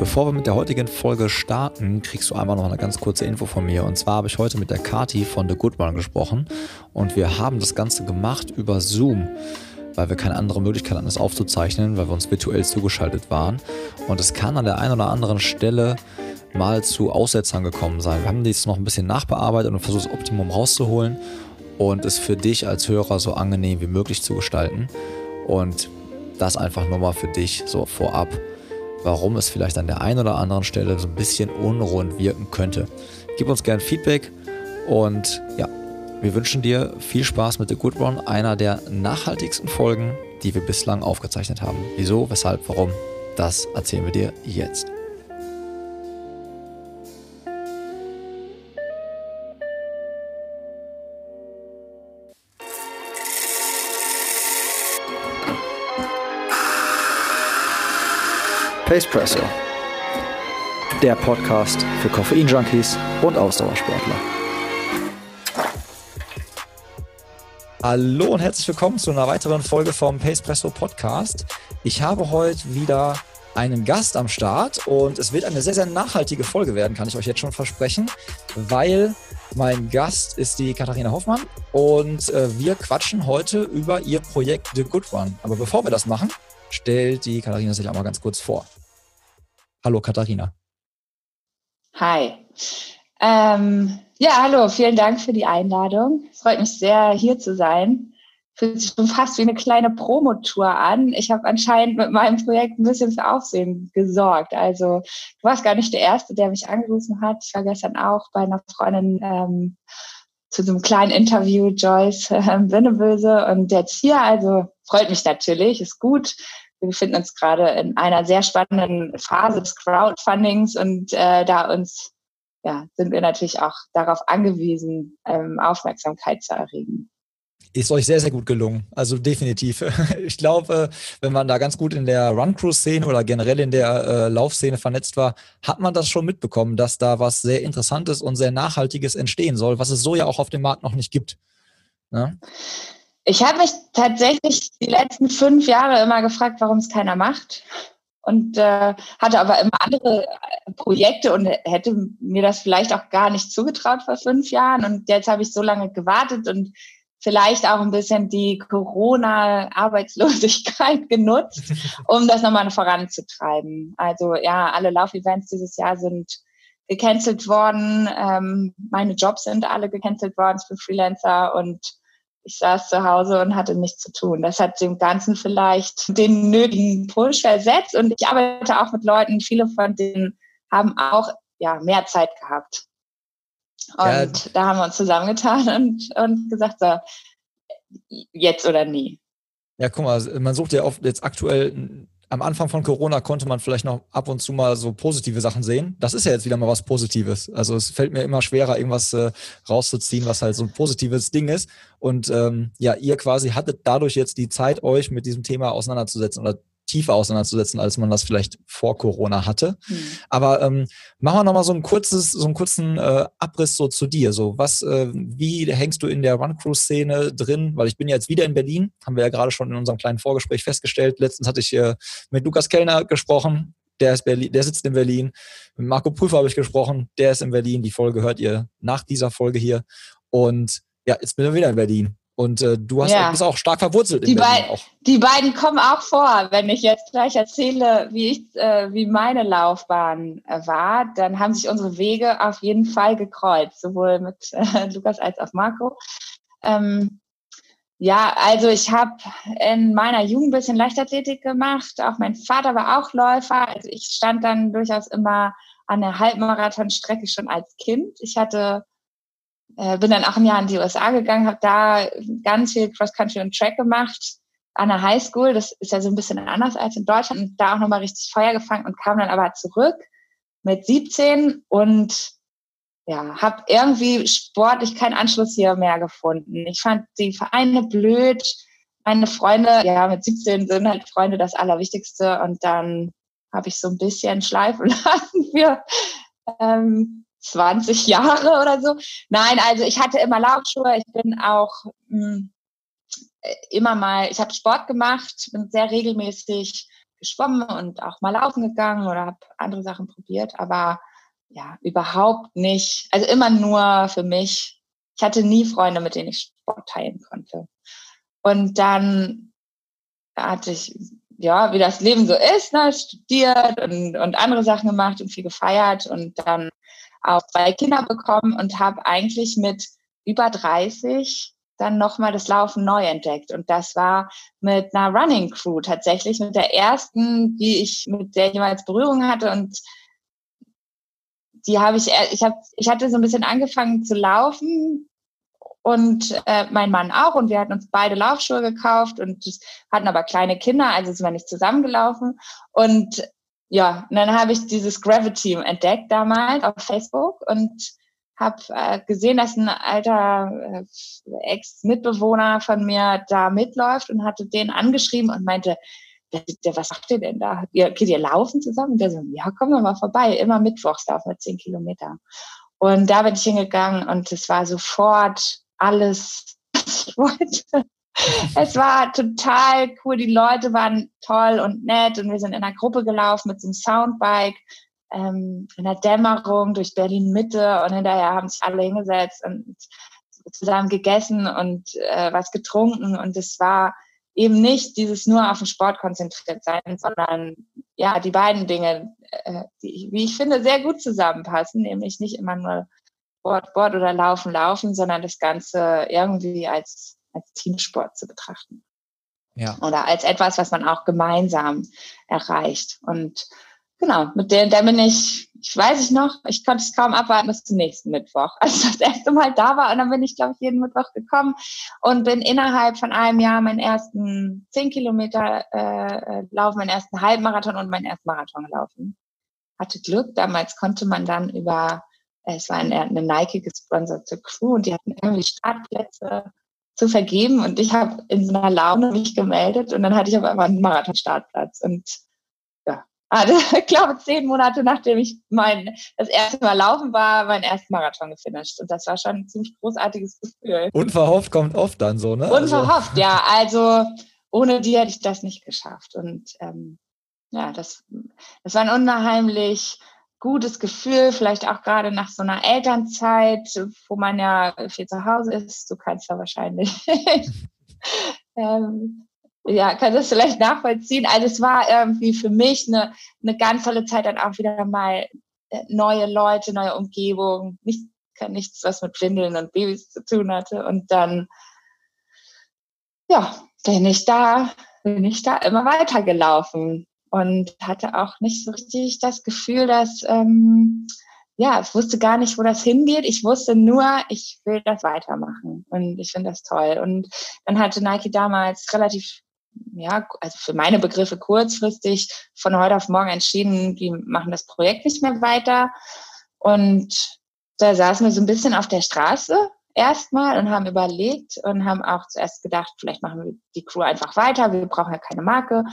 Bevor wir mit der heutigen Folge starten, kriegst du einmal noch eine ganz kurze Info von mir. Und zwar habe ich heute mit der Kati von The Good One gesprochen und wir haben das Ganze gemacht über Zoom, weil wir keine andere Möglichkeit hatten, das aufzuzeichnen, weil wir uns virtuell zugeschaltet waren. Und es kann an der einen oder anderen Stelle mal zu Aussetzern gekommen sein. Wir haben dies noch ein bisschen nachbearbeitet und versucht, das Optimum rauszuholen und es für dich als Hörer so angenehm wie möglich zu gestalten. Und das einfach nur mal für dich so vorab warum es vielleicht an der einen oder anderen Stelle so ein bisschen unrund wirken könnte. Gib uns gerne Feedback und ja, wir wünschen dir viel Spaß mit The Good One, einer der nachhaltigsten Folgen, die wir bislang aufgezeichnet haben. Wieso, weshalb, warum, das erzählen wir dir jetzt. Pacepresso, der Podcast für Koffein-Junkies und Ausdauersportler. Hallo und herzlich willkommen zu einer weiteren Folge vom Pacepresso Podcast. Ich habe heute wieder einen Gast am Start und es wird eine sehr, sehr nachhaltige Folge werden, kann ich euch jetzt schon versprechen, weil mein Gast ist die Katharina Hoffmann und äh, wir quatschen heute über ihr Projekt The Good One. Aber bevor wir das machen, stellt die Katharina sich einmal ganz kurz vor. Hallo Katharina. Hi. Ähm, ja, hallo, vielen Dank für die Einladung. Freut mich sehr, hier zu sein. Fühlt sich schon fast wie eine kleine Promotour an. Ich habe anscheinend mit meinem Projekt ein bisschen für Aufsehen gesorgt. Also du warst gar nicht der Erste, der mich angerufen hat. Ich war gestern auch bei einer Freundin ähm, zu so einem kleinen Interview, Joyce äh, Winneböse. Und jetzt hier, also freut mich natürlich, ist gut wir befinden uns gerade in einer sehr spannenden Phase des Crowdfundings und äh, da uns ja, sind wir natürlich auch darauf angewiesen, ähm, Aufmerksamkeit zu erregen. Ist euch sehr, sehr gut gelungen. Also definitiv. Ich glaube, wenn man da ganz gut in der Run-Crew-Szene oder generell in der äh, Laufszene vernetzt war, hat man das schon mitbekommen, dass da was sehr Interessantes und sehr Nachhaltiges entstehen soll, was es so ja auch auf dem Markt noch nicht gibt. Ja? Ich habe mich tatsächlich die letzten fünf Jahre immer gefragt, warum es keiner macht. Und äh, hatte aber immer andere äh, Projekte und hätte mir das vielleicht auch gar nicht zugetraut vor fünf Jahren. Und jetzt habe ich so lange gewartet und vielleicht auch ein bisschen die Corona-Arbeitslosigkeit genutzt, um das nochmal voranzutreiben. Also ja, alle Laufevents dieses Jahr sind gecancelt worden. Ähm, meine Jobs sind alle gecancelt worden für Freelancer und ich saß zu Hause und hatte nichts zu tun. Das hat dem Ganzen vielleicht den nötigen Push versetzt. Und ich arbeite auch mit Leuten, viele von denen haben auch ja, mehr Zeit gehabt. Und ja. da haben wir uns zusammengetan und, und gesagt, so, jetzt oder nie. Ja, guck mal, man sucht ja oft jetzt aktuell am Anfang von Corona konnte man vielleicht noch ab und zu mal so positive Sachen sehen. Das ist ja jetzt wieder mal was Positives. Also es fällt mir immer schwerer, irgendwas äh, rauszuziehen, was halt so ein positives Ding ist. Und ähm, ja, ihr quasi hattet dadurch jetzt die Zeit, euch mit diesem Thema auseinanderzusetzen oder tiefer auseinanderzusetzen, als man das vielleicht vor Corona hatte. Mhm. Aber ähm, machen wir nochmal so ein kurzes, so einen kurzen äh, Abriss so zu dir. So, was, äh, wie hängst du in der Run-Crew-Szene drin? Weil ich bin ja jetzt wieder in Berlin, haben wir ja gerade schon in unserem kleinen Vorgespräch festgestellt. Letztens hatte ich äh, mit Lukas Kellner gesprochen, der, ist Berlin, der sitzt in Berlin. Mit Marco Prüfer habe ich gesprochen, der ist in Berlin. Die Folge hört ihr nach dieser Folge hier. Und ja, jetzt bin ich wieder in Berlin. Und äh, du hast, ja. bist auch stark verwurzelt die in Berlin. Auch. Die beiden kommen auch vor. Wenn ich jetzt gleich erzähle, wie, ich, äh, wie meine Laufbahn äh, war, dann haben sich unsere Wege auf jeden Fall gekreuzt, sowohl mit äh, Lukas als auch Marco. Ähm, ja, also ich habe in meiner Jugend ein bisschen Leichtathletik gemacht. Auch mein Vater war auch Läufer. Also ich stand dann durchaus immer an der Halbmarathonstrecke schon als Kind. Ich hatte äh, bin dann auch ein Jahr in die USA gegangen, habe da ganz viel Cross-Country und Track gemacht an der Highschool. Das ist ja so ein bisschen anders als in Deutschland und da auch nochmal richtig Feuer gefangen und kam dann aber zurück mit 17 und ja, habe irgendwie sportlich keinen Anschluss hier mehr gefunden. Ich fand die Vereine blöd. Meine Freunde, ja, mit 17 sind halt Freunde das Allerwichtigste und dann habe ich so ein bisschen schleifen lassen für ähm, 20 Jahre oder so. Nein, also ich hatte immer Laufschuhe. Ich bin auch mh, hm, immer mal, ich habe Sport gemacht, bin sehr regelmäßig geschwommen und auch mal laufen gegangen oder habe andere Sachen probiert, aber ja, überhaupt nicht. Also immer nur für mich. Ich hatte nie Freunde, mit denen ich Sport teilen konnte. Und dann hatte ich, ja, wie das Leben so ist, ne, studiert und, und andere Sachen gemacht und viel gefeiert und dann auch zwei Kinder bekommen und habe eigentlich mit über 30 dann nochmal das Laufen neu entdeckt. Und das war mit einer Running Crew tatsächlich, mit der ersten, die ich, mit der jemals Berührung hatte. Und die habe ich, ich habe, ich hatte so ein bisschen angefangen zu laufen und äh, mein Mann auch. Und wir hatten uns beide Laufschuhe gekauft und hatten aber kleine Kinder, also sind wir nicht zusammengelaufen. Und ja, und dann habe ich dieses Gravity entdeckt damals auf Facebook und habe äh, gesehen, dass ein alter äh, Ex-Mitbewohner von mir da mitläuft und hatte den angeschrieben und meinte, was macht ihr denn da? Ihr, geht ihr laufen zusammen? Und der so, ja, kommen wir mal vorbei. Immer mittwochs laufen wir zehn Kilometer. Und da bin ich hingegangen und es war sofort alles, was ich wollte. Es war total cool. Die Leute waren toll und nett und wir sind in einer Gruppe gelaufen mit so einem Soundbike ähm, in der Dämmerung durch Berlin Mitte und hinterher haben sich alle hingesetzt und zusammen gegessen und äh, was getrunken und es war eben nicht dieses nur auf den Sport konzentriert sein, sondern ja, die beiden Dinge, äh, die, wie ich finde, sehr gut zusammenpassen, nämlich nicht immer nur Sport, Sport oder Laufen, Laufen, sondern das Ganze irgendwie als, als Teamsport zu betrachten. Ja. Oder als etwas, was man auch gemeinsam erreicht. Und genau, mit der, der bin ich, ich weiß ich noch, ich konnte es kaum abwarten bis zum nächsten Mittwoch, als das erste Mal da war. Und dann bin ich, glaube ich, jeden Mittwoch gekommen und bin innerhalb von einem Jahr meinen ersten zehn Kilometer äh, laufen, meinen ersten Halbmarathon und meinen ersten Marathon gelaufen. Hatte Glück, damals konnte man dann über, äh, es war eine, eine Nike gesponserte Crew und die hatten irgendwie Startplätze zu vergeben und ich habe in so einer Laune mich gemeldet und dann hatte ich aber einmal einen Marathon-Startplatz und hatte, ich glaube, zehn Monate nachdem ich mein, das erste Mal laufen war, meinen ersten Marathon gefinisht. Und das war schon ein ziemlich großartiges Gefühl. Unverhofft kommt oft dann so, ne? Also Unverhofft, also. ja. Also ohne die hätte ich das nicht geschafft. Und ähm, ja, das, das war ein unheimlich gutes Gefühl, vielleicht auch gerade nach so einer Elternzeit, wo man ja viel zu Hause ist. Du kannst ja wahrscheinlich ähm, ja, kann das vielleicht nachvollziehen. Also es war irgendwie für mich eine, eine ganz tolle Zeit, dann auch wieder mal äh, neue Leute, neue Umgebung, nicht, nichts, was mit Windeln und Babys zu tun hatte. Und dann, ja, bin ich da, bin ich da immer weitergelaufen und hatte auch nicht so richtig das Gefühl, dass, ähm, ja, ich wusste gar nicht, wo das hingeht. Ich wusste nur, ich will das weitermachen und ich finde das toll. Und dann hatte Nike damals relativ ja, also für meine Begriffe kurzfristig von heute auf morgen entschieden, die machen das Projekt nicht mehr weiter. Und da saßen wir so ein bisschen auf der Straße erstmal und haben überlegt und haben auch zuerst gedacht, vielleicht machen wir die Crew einfach weiter, wir brauchen ja keine Marke.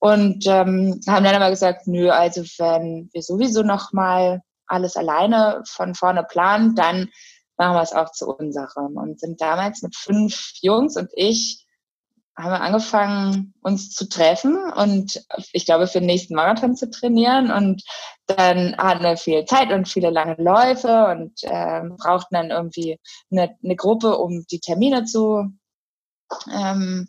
Und ähm, haben dann aber gesagt, nö, also wenn wir sowieso noch mal alles alleine von vorne planen, dann machen wir es auch zu unserem. Und sind damals mit fünf Jungs und ich haben wir angefangen, uns zu treffen und ich glaube, für den nächsten Marathon zu trainieren. Und dann hatten wir viel Zeit und viele lange Läufe und äh, brauchten dann irgendwie eine, eine, Gruppe, um die Termine zu ähm,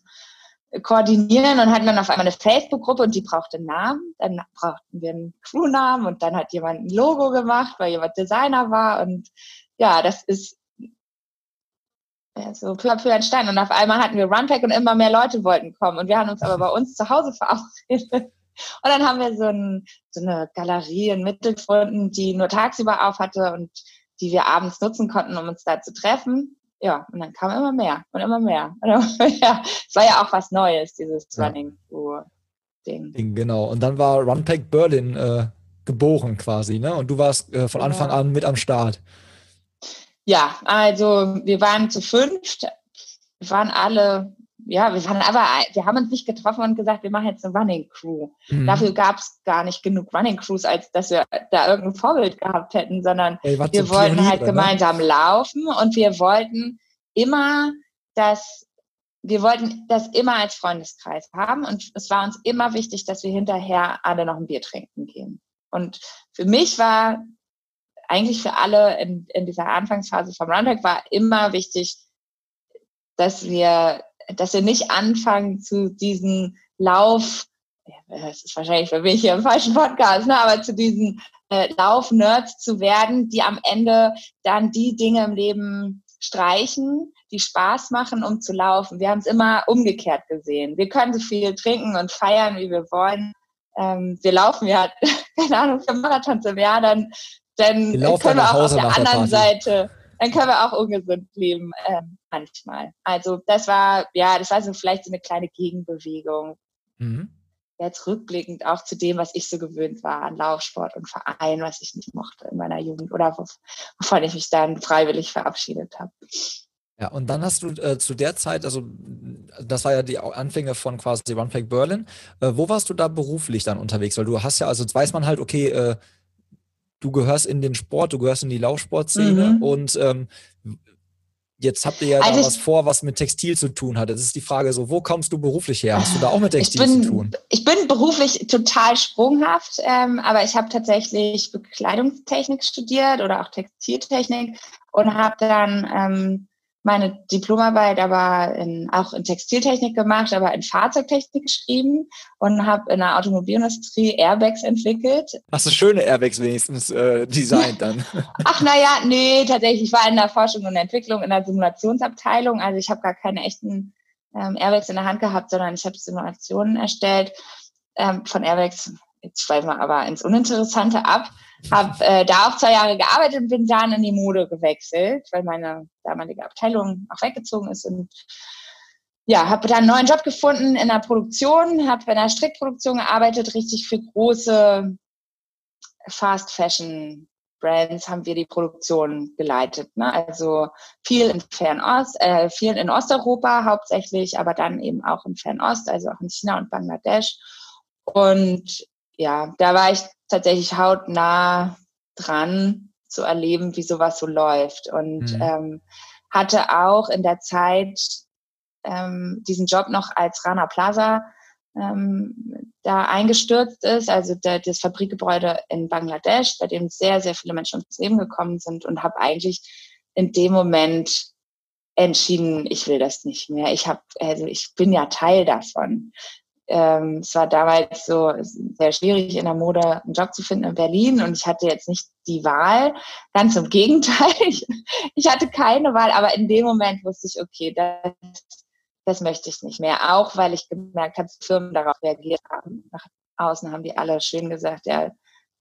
koordinieren und hatten dann auf einmal eine Facebook-Gruppe und die brauchte einen Namen. Dann brauchten wir einen Crew-Namen und dann hat jemand ein Logo gemacht, weil jemand Designer war. Und ja, das ist so peu à peu entstanden. Und auf einmal hatten wir Runpack und immer mehr Leute wollten kommen. Und wir haben uns aber bei uns zu Hause verabredet. Und dann haben wir so, ein, so eine Galerie in Mitte gefunden, die nur tagsüber auf hatte und die wir abends nutzen konnten, um uns da zu treffen. Ja, und dann kam immer mehr und immer mehr. Und immer mehr. Es war ja auch was Neues, dieses ja. Running Ding. Genau. Und dann war Runpack Berlin äh, geboren quasi, ne? Und du warst äh, von Anfang an mit am Start. Ja, also wir waren zu fünft. Wir waren alle, ja, wir waren aber, wir haben uns nicht getroffen und gesagt, wir machen jetzt eine Running Crew. Mhm. Dafür gab es gar nicht genug Running Crews, als dass wir da irgendein Vorbild gehabt hätten, sondern Ey, wir wollten halt ne? gemeinsam laufen und wir wollten immer, dass wir wollten das immer als Freundeskreis haben und es war uns immer wichtig, dass wir hinterher alle noch ein Bier trinken gehen. Und für mich war eigentlich für alle in, in dieser Anfangsphase vom Runback war immer wichtig, dass wir, dass wir nicht anfangen zu diesen Lauf, das ist wahrscheinlich für mich hier im falschen Podcast, ne, aber zu diesen äh, Lauf-Nerds zu werden, die am Ende dann die Dinge im Leben streichen, die Spaß machen, um zu laufen. Wir haben es immer umgekehrt gesehen. Wir können so viel trinken und feiern, wie wir wollen. Ähm, wir laufen ja, keine Ahnung, für Marathons im Jahr, dann, dann können wir auch auf der anderen Seite, dann können wir auch ungesund leben, äh, manchmal. Also das war, ja, das war so vielleicht so eine kleine Gegenbewegung. Mhm. Jetzt rückblickend auch zu dem, was ich so gewöhnt war an Laufsport und Verein, was ich nicht mochte in meiner Jugend oder wovon ich mich dann freiwillig verabschiedet habe. Ja, und dann hast du äh, zu der Zeit, also das war ja die Anfänge von quasi One Pack Berlin. Äh, wo warst du da beruflich dann unterwegs? Weil du hast ja, also jetzt weiß man halt, okay, äh, du gehörst in den Sport, du gehörst in die Laufsportszene mhm. und ähm, jetzt habt ihr ja also da was vor, was mit Textil zu tun hat. Jetzt ist die Frage so, wo kommst du beruflich her? Hast du da auch mit Textil bin, zu tun? Ich bin beruflich total sprunghaft, ähm, aber ich habe tatsächlich Bekleidungstechnik studiert oder auch Textiltechnik und habe dann ähm, meine Diplomarbeit aber in, auch in Textiltechnik gemacht, aber in Fahrzeugtechnik geschrieben und habe in der Automobilindustrie Airbags entwickelt. Hast du schöne Airbags wenigstens äh, designt dann? Ach naja, nee, tatsächlich. Ich war in der Forschung und Entwicklung in der Simulationsabteilung. Also ich habe gar keine echten ähm, Airbags in der Hand gehabt, sondern ich habe Simulationen erstellt ähm, von Airbags. Jetzt schweifen wir aber ins Uninteressante ab. Habe äh, da auch zwei Jahre gearbeitet und bin dann in die Mode gewechselt, weil meine damalige Abteilung auch weggezogen ist und ja, habe dann einen neuen Job gefunden in der Produktion, habe in der Strickproduktion gearbeitet, richtig für große Fast Fashion Brands haben wir die Produktion geleitet. Ne? Also viel in Fernost, äh, viel in Osteuropa hauptsächlich, aber dann eben auch in Fernost, also auch in China und Bangladesch. Und ja, da war ich tatsächlich hautnah dran zu erleben, wie sowas so läuft. Und mhm. ähm, hatte auch in der Zeit ähm, diesen Job noch als Rana Plaza ähm, da eingestürzt ist, also der, das Fabrikgebäude in Bangladesch, bei dem sehr, sehr viele Menschen ums Leben gekommen sind und habe eigentlich in dem Moment entschieden, ich will das nicht mehr. Ich habe, also ich bin ja Teil davon ähm, es war damals so sehr schwierig in der Mode einen Job zu finden in Berlin und ich hatte jetzt nicht die Wahl. Ganz im Gegenteil, ich, ich hatte keine Wahl, aber in dem Moment wusste ich, okay, das, das möchte ich nicht mehr. Auch weil ich gemerkt habe, Firmen darauf reagiert haben. Nach außen haben die alle schön gesagt, ja,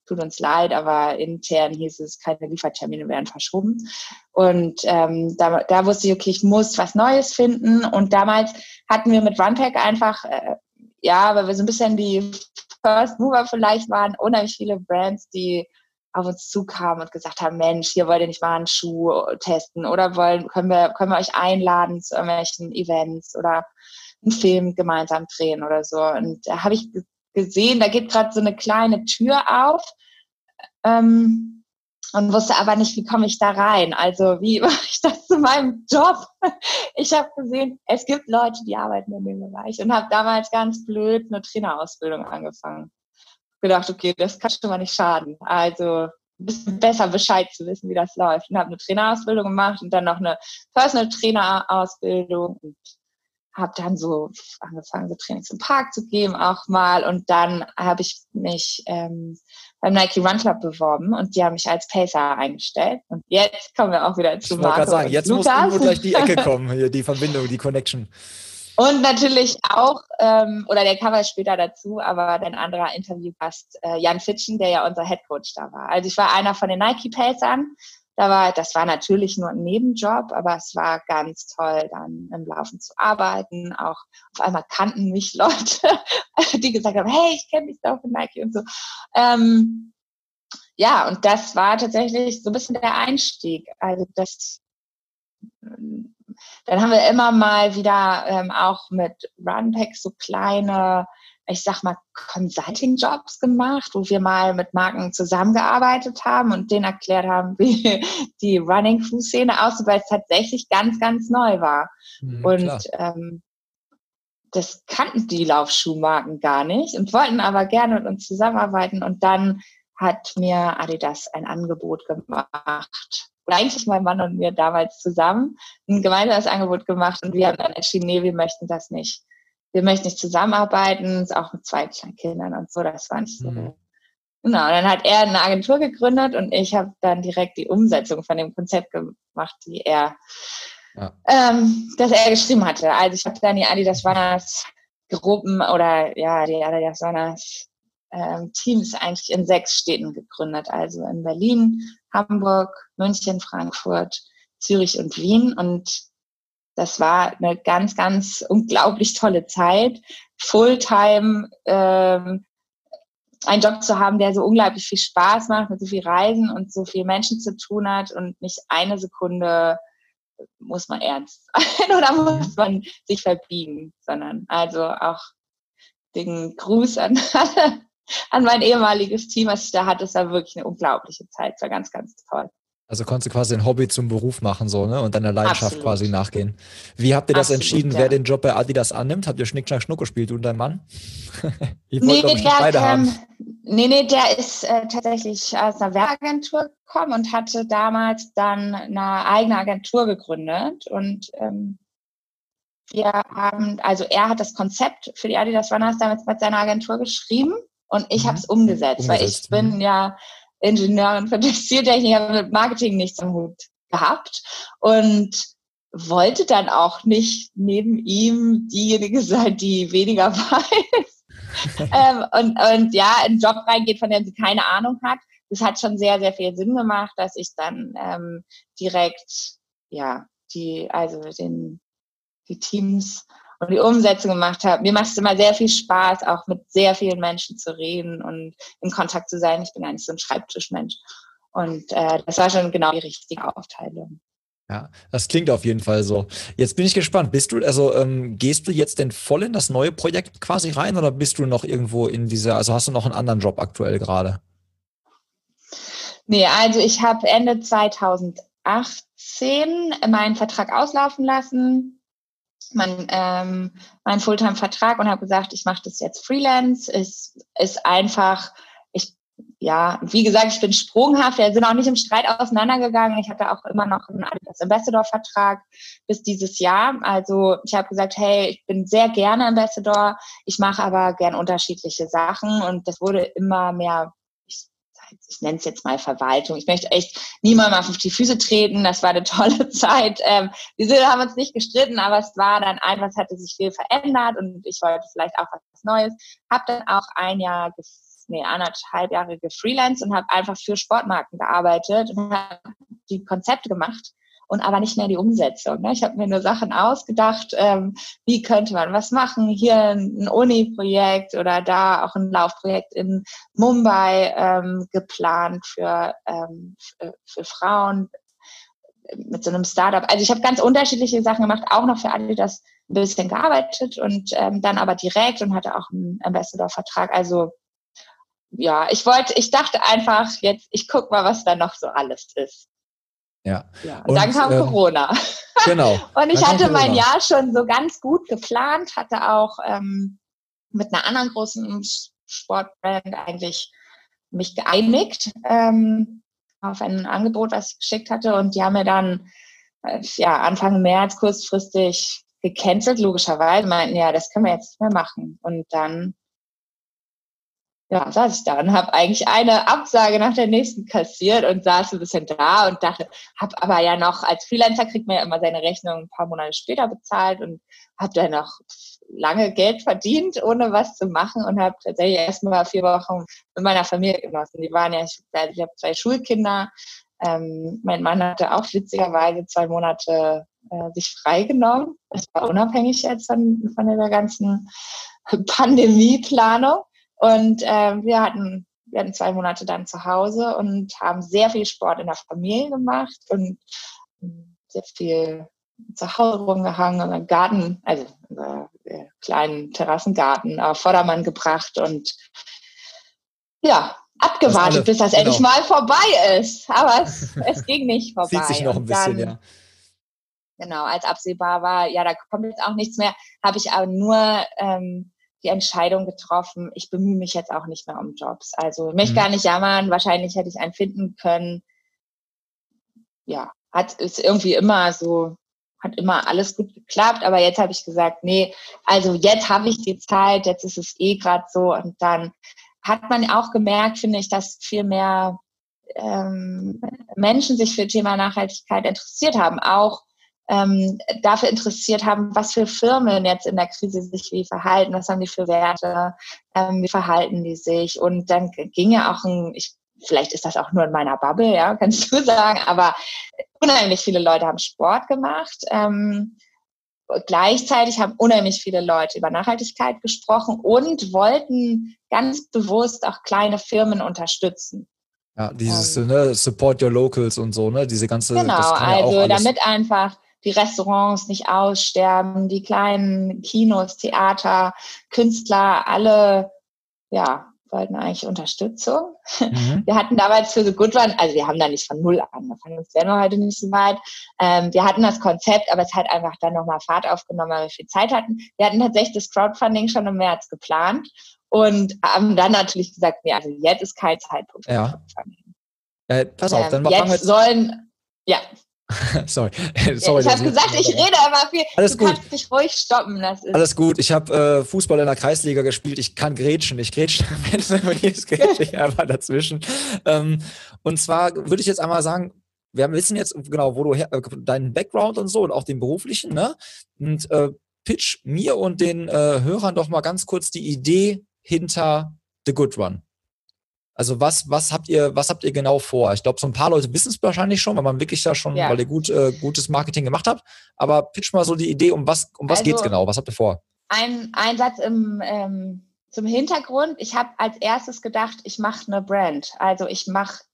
tut uns leid, aber intern hieß es, keine Liefertermine werden verschoben. Und ähm, da, da wusste ich, okay, ich muss was Neues finden. Und damals hatten wir mit OnePack einfach äh, ja, weil wir so ein bisschen die First Mover vielleicht waren, unheimlich viele Brands, die auf uns zukamen und gesagt haben, Mensch, hier wollt ihr nicht mal einen Schuh testen oder wollen, können wir, können wir euch einladen zu irgendwelchen Events oder einen Film gemeinsam drehen oder so. Und da habe ich gesehen, da geht gerade so eine kleine Tür auf. Ähm, und wusste aber nicht, wie komme ich da rein. Also wie mache ich das zu meinem Job? Ich habe gesehen, es gibt Leute, die arbeiten in dem Bereich und habe damals ganz blöd eine Trainerausbildung angefangen. Gedacht, okay, das kann schon mal nicht schaden. Also ein bisschen besser Bescheid zu wissen, wie das läuft. Und habe eine Trainerausbildung gemacht und dann noch eine Personal Trainer Ausbildung und habe dann so angefangen, so Trainings im Park zu geben auch mal. Und dann habe ich mich ähm, beim Nike Run Club beworben und die haben mich als Pacer eingestellt. Und jetzt kommen wir auch wieder zu ich Marco. sagen, jetzt muss irgendwo gleich die Ecke kommen, hier die Verbindung, die Connection. Und natürlich auch, ähm, oder der Cover später dazu, aber dein anderer Interviewgast, äh, Jan Fitschen, der ja unser Head Coach da war. Also ich war einer von den Nike Pacern da war, das war natürlich nur ein Nebenjob, aber es war ganz toll, dann im Laufen zu arbeiten. Auch auf einmal kannten mich Leute, die gesagt haben, hey, ich kenne dich doch von Nike und so. Ähm, ja, und das war tatsächlich so ein bisschen der Einstieg. Also das, dann haben wir immer mal wieder ähm, auch mit Runpack so kleine ich sag mal, Consulting-Jobs gemacht, wo wir mal mit Marken zusammengearbeitet haben und denen erklärt haben, wie die Running-Crew-Szene aussieht, weil es tatsächlich ganz, ganz neu war. Mhm, und ähm, das kannten die Laufschuhmarken gar nicht und wollten aber gerne mit uns zusammenarbeiten. Und dann hat mir Adidas ein Angebot gemacht. Oder eigentlich mein Mann und mir damals zusammen ein gemeinsames Angebot gemacht und wir haben dann entschieden, nee, wir möchten das nicht. Wir möchten nicht zusammenarbeiten, auch mit zwei kleinen Kindern und so, das war nicht so. Mhm. Genau, und dann hat er eine Agentur gegründet und ich habe dann direkt die Umsetzung von dem Konzept gemacht, die er ja. ähm, das er geschrieben hatte. Also ich habe dann die Adidas Runners Gruppen oder ja, die Adidas Runners ähm, Teams eigentlich in sechs Städten gegründet. Also in Berlin, Hamburg, München, Frankfurt, Zürich und Wien. Und das war eine ganz, ganz unglaublich tolle Zeit. Fulltime ähm, einen Job zu haben, der so unglaublich viel Spaß macht, mit so viel Reisen und so viel Menschen zu tun hat und nicht eine Sekunde muss man ernst sein oder muss man sich verbiegen, sondern also auch den Gruß an, an mein ehemaliges Team, was ich da hatte, es war wirklich eine unglaubliche Zeit, es war ganz, ganz toll. Also konntest du quasi ein Hobby zum Beruf machen, so, ne? Und deiner Leidenschaft Absolut. quasi nachgehen. Wie habt ihr das Absolut, entschieden, ja. wer den Job bei Adidas annimmt? Habt ihr Schnick, Schnack, Schnuck gespielt, du und dein Mann? ich wollte, nee, der, beide ähm, haben. Nee, nee, der ist äh, tatsächlich aus einer Werbeagentur gekommen und hatte damals dann eine eigene Agentur gegründet. Und ähm, wir haben, also er hat das Konzept für die Adidas Runners damals mit seiner Agentur geschrieben und ich mhm. habe es umgesetzt, umgesetzt, weil ich bin mhm. ja Ingenieurin für Textiltechnik, habe mit Marketing nichts am Hut gehabt und wollte dann auch nicht neben ihm diejenige sein, die weniger weiß. ähm, und, und ja, in einen Job reingeht, von dem sie keine Ahnung hat. Das hat schon sehr, sehr viel Sinn gemacht, dass ich dann ähm, direkt, ja, die, also den, die Teams und die Umsetzung gemacht habe. Mir macht es immer sehr viel Spaß, auch mit sehr vielen Menschen zu reden und in Kontakt zu sein. Ich bin eigentlich so ein Schreibtischmensch. Und äh, das war schon genau die richtige Aufteilung. Ja, das klingt auf jeden Fall so. Jetzt bin ich gespannt. Bist du, also ähm, gehst du jetzt denn voll in das neue Projekt quasi rein oder bist du noch irgendwo in dieser, also hast du noch einen anderen Job aktuell gerade? Nee, also ich habe Ende 2018 meinen Vertrag auslaufen lassen, mein, ähm, mein Fulltime-Vertrag und habe gesagt, ich mache das jetzt Freelance. Es ist einfach, ich, ja, wie gesagt, ich bin sprunghaft. Wir sind auch nicht im Streit auseinandergegangen. Ich hatte auch immer noch einen Adidas Ambassador-Vertrag bis dieses Jahr. Also ich habe gesagt, hey, ich bin sehr gerne Ambassador. Ich mache aber gern unterschiedliche Sachen und das wurde immer mehr ich nenne es jetzt mal Verwaltung. Ich möchte echt niemandem auf die Füße treten. Das war eine tolle Zeit. Ähm, wir haben uns nicht gestritten, aber es war dann einfach, es hatte sich viel verändert und ich wollte vielleicht auch was Neues. Habe dann auch ein Jahr, nee, anderthalb Jahre gefreelanced und habe einfach für Sportmarken gearbeitet und habe die Konzepte gemacht und aber nicht mehr die Umsetzung. Ne? Ich habe mir nur Sachen ausgedacht, ähm, wie könnte man was machen, hier ein Uni-Projekt oder da auch ein Laufprojekt in Mumbai ähm, geplant für, ähm, für, Frauen mit so einem Startup. Also ich habe ganz unterschiedliche Sachen gemacht, auch noch für Adidas ein bisschen gearbeitet und ähm, dann aber direkt und hatte auch einen Ambassador-Vertrag. Also ja, ich wollte, ich dachte einfach jetzt, ich guck mal, was da noch so alles ist. Ja. ja und, dann kam ähm, Corona. Genau. und ich hatte mein Jahr schon so ganz gut geplant, hatte auch ähm, mit einer anderen großen Sportbrand eigentlich mich geeinigt ähm, auf ein Angebot, was ich geschickt hatte. Und die haben mir dann äh, ja, Anfang März kurzfristig gecancelt, logischerweise, meinten, ja, das können wir jetzt nicht mehr machen. Und dann ja, saß ich da und habe eigentlich eine Absage nach der nächsten kassiert und saß ein bisschen da und dachte, habe aber ja noch, als Freelancer kriegt man ja immer seine Rechnung ein paar Monate später bezahlt und habe dann noch lange Geld verdient, ohne was zu machen und habe tatsächlich erstmal vier Wochen mit meiner Familie genossen. Die waren ja, ich, ich habe zwei Schulkinder. Ähm, mein Mann hatte auch witzigerweise zwei Monate äh, sich freigenommen. Das war unabhängig jetzt von, von der ganzen Pandemieplanung. Und äh, wir hatten wir hatten zwei Monate dann zu Hause und haben sehr viel Sport in der Familie gemacht und hm, sehr viel zu Hause rumgehangen und einen Garten, also einen äh, kleinen Terrassengarten auf Vordermann gebracht und ja, abgewartet, das bis das genau. endlich mal vorbei ist. Aber es, es ging nicht vorbei. Zieht sich noch ein bisschen, dann, ja. genau, als absehbar war, ja, da kommt jetzt auch nichts mehr, habe ich aber nur ähm, die Entscheidung getroffen, ich bemühe mich jetzt auch nicht mehr um Jobs. Also ich möchte mhm. gar nicht jammern, wahrscheinlich hätte ich einen finden können. Ja, hat ist irgendwie immer so, hat immer alles gut geklappt, aber jetzt habe ich gesagt, nee, also jetzt habe ich die Zeit, jetzt ist es eh gerade so und dann hat man auch gemerkt, finde ich, dass viel mehr ähm, Menschen sich für Thema Nachhaltigkeit interessiert haben, auch ähm, dafür interessiert haben, was für Firmen jetzt in der Krise sich wie verhalten, was haben die für Werte, ähm, wie verhalten die sich. Und dann ging ja auch ein, ich, vielleicht ist das auch nur in meiner Bubble, ja, kannst du sagen, aber unheimlich viele Leute haben Sport gemacht. Ähm, gleichzeitig haben unheimlich viele Leute über Nachhaltigkeit gesprochen und wollten ganz bewusst auch kleine Firmen unterstützen. Ja, dieses ähm, ne, Support Your Locals und so, ne? Diese ganze. Genau, also damit einfach die Restaurants nicht aussterben, die kleinen Kinos, Theater, Künstler, alle, ja, wollten eigentlich Unterstützung. Mhm. Wir hatten damals für The Good One, also wir haben da nicht von Null angefangen, das wäre wir heute nicht so weit. Ähm, wir hatten das Konzept, aber es hat einfach dann nochmal Fahrt aufgenommen, weil wir viel Zeit hatten. Wir hatten tatsächlich das Crowdfunding schon im März geplant und haben dann natürlich gesagt, nee, also jetzt ist kein Zeitpunkt für ja. Crowdfunding. Äh, pass auf, ähm, dann jetzt wir sollen, ja, Sorry. Sorry. Ich habe gesagt, ich rede aber viel. Alles du gut. kannst dich ruhig stoppen. Alles gut. Ich habe äh, Fußball in der Kreisliga gespielt. Ich kann grätschen. Ich grätsche, jetzt grätsche ich einfach dazwischen. Ähm, und zwar würde ich jetzt einmal sagen, wir wissen jetzt genau, wo du her, äh, deinen Background und so und auch den beruflichen, ne? Und äh, pitch mir und den äh, Hörern doch mal ganz kurz die Idee hinter The Good One. Also was, was habt ihr, was habt ihr genau vor? Ich glaube, so ein paar Leute wissen es wahrscheinlich schon, weil man wirklich da schon, ja. weil ihr gut, äh, gutes Marketing gemacht habt. Aber pitch mal so die Idee, um was, um was also, geht's genau? Was habt ihr vor? Ein, ein Satz im, ähm, zum Hintergrund. Ich habe als erstes gedacht, ich mache eine Brand. Also ich mache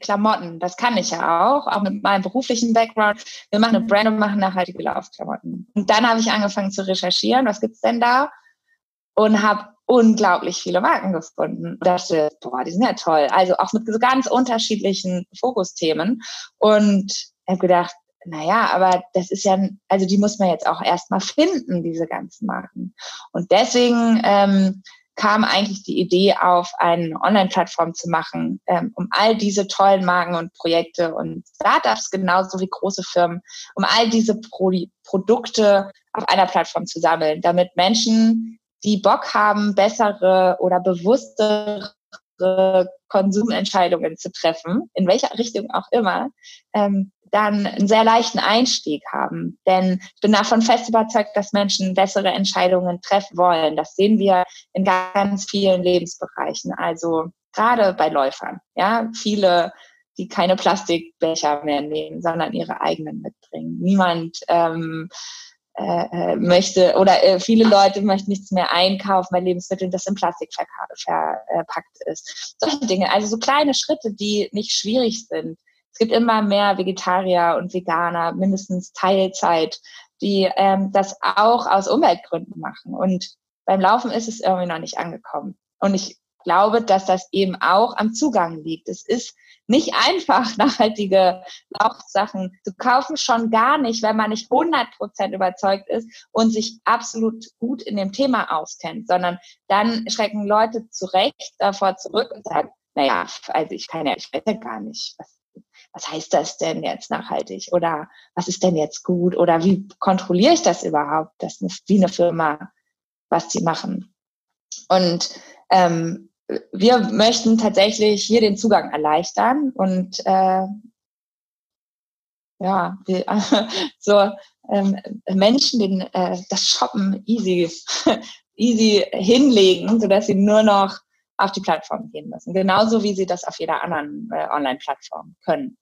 Klamotten. Das kann ich ja auch, auch mit meinem beruflichen Background. Wir machen eine Brand und machen nachhaltige Laufklamotten. Und dann habe ich angefangen zu recherchieren, was gibt's denn da? Und habe unglaublich viele Marken gefunden. Und dachte, boah, die sind ja toll. Also auch mit so ganz unterschiedlichen Fokusthemen. Und habe gedacht, naja, aber das ist ja, also die muss man jetzt auch erstmal finden, diese ganzen Marken. Und deswegen ähm, kam eigentlich die Idee auf, eine Online-Plattform zu machen, ähm, um all diese tollen Marken und Projekte und Startups genauso wie große Firmen, um all diese Pro Produkte auf einer Plattform zu sammeln, damit Menschen die Bock haben, bessere oder bewusstere Konsumentscheidungen zu treffen, in welcher Richtung auch immer, ähm, dann einen sehr leichten Einstieg haben. Denn ich bin davon fest überzeugt, dass Menschen bessere Entscheidungen treffen wollen. Das sehen wir in ganz vielen Lebensbereichen. Also gerade bei Läufern. Ja, viele, die keine Plastikbecher mehr nehmen, sondern ihre eigenen mitbringen. Niemand ähm, äh, äh, möchte oder äh, viele Leute möchten nichts mehr einkaufen bei Lebensmitteln, das in Plastik verpackt ist. Solche Dinge, also so kleine Schritte, die nicht schwierig sind. Es gibt immer mehr Vegetarier und Veganer, mindestens Teilzeit, die ähm, das auch aus Umweltgründen machen. Und beim Laufen ist es irgendwie noch nicht angekommen. Und ich glaube, dass das eben auch am Zugang liegt. Es ist nicht einfach, nachhaltige Lauchsachen zu kaufen, schon gar nicht, wenn man nicht 100 Prozent überzeugt ist und sich absolut gut in dem Thema auskennt, sondern dann schrecken Leute zu Recht davor zurück und sagen, naja, also ich kann ja, ich weiß ja gar nicht, was, was heißt das denn jetzt nachhaltig oder was ist denn jetzt gut oder wie kontrolliere ich das überhaupt, das ist wie eine Firma, was sie machen. Und ähm, wir möchten tatsächlich hier den Zugang erleichtern und äh, ja, wir, so ähm, Menschen den, äh, das Shoppen easy, easy hinlegen, sodass sie nur noch auf die Plattform gehen müssen. Genauso wie sie das auf jeder anderen äh, Online-Plattform können.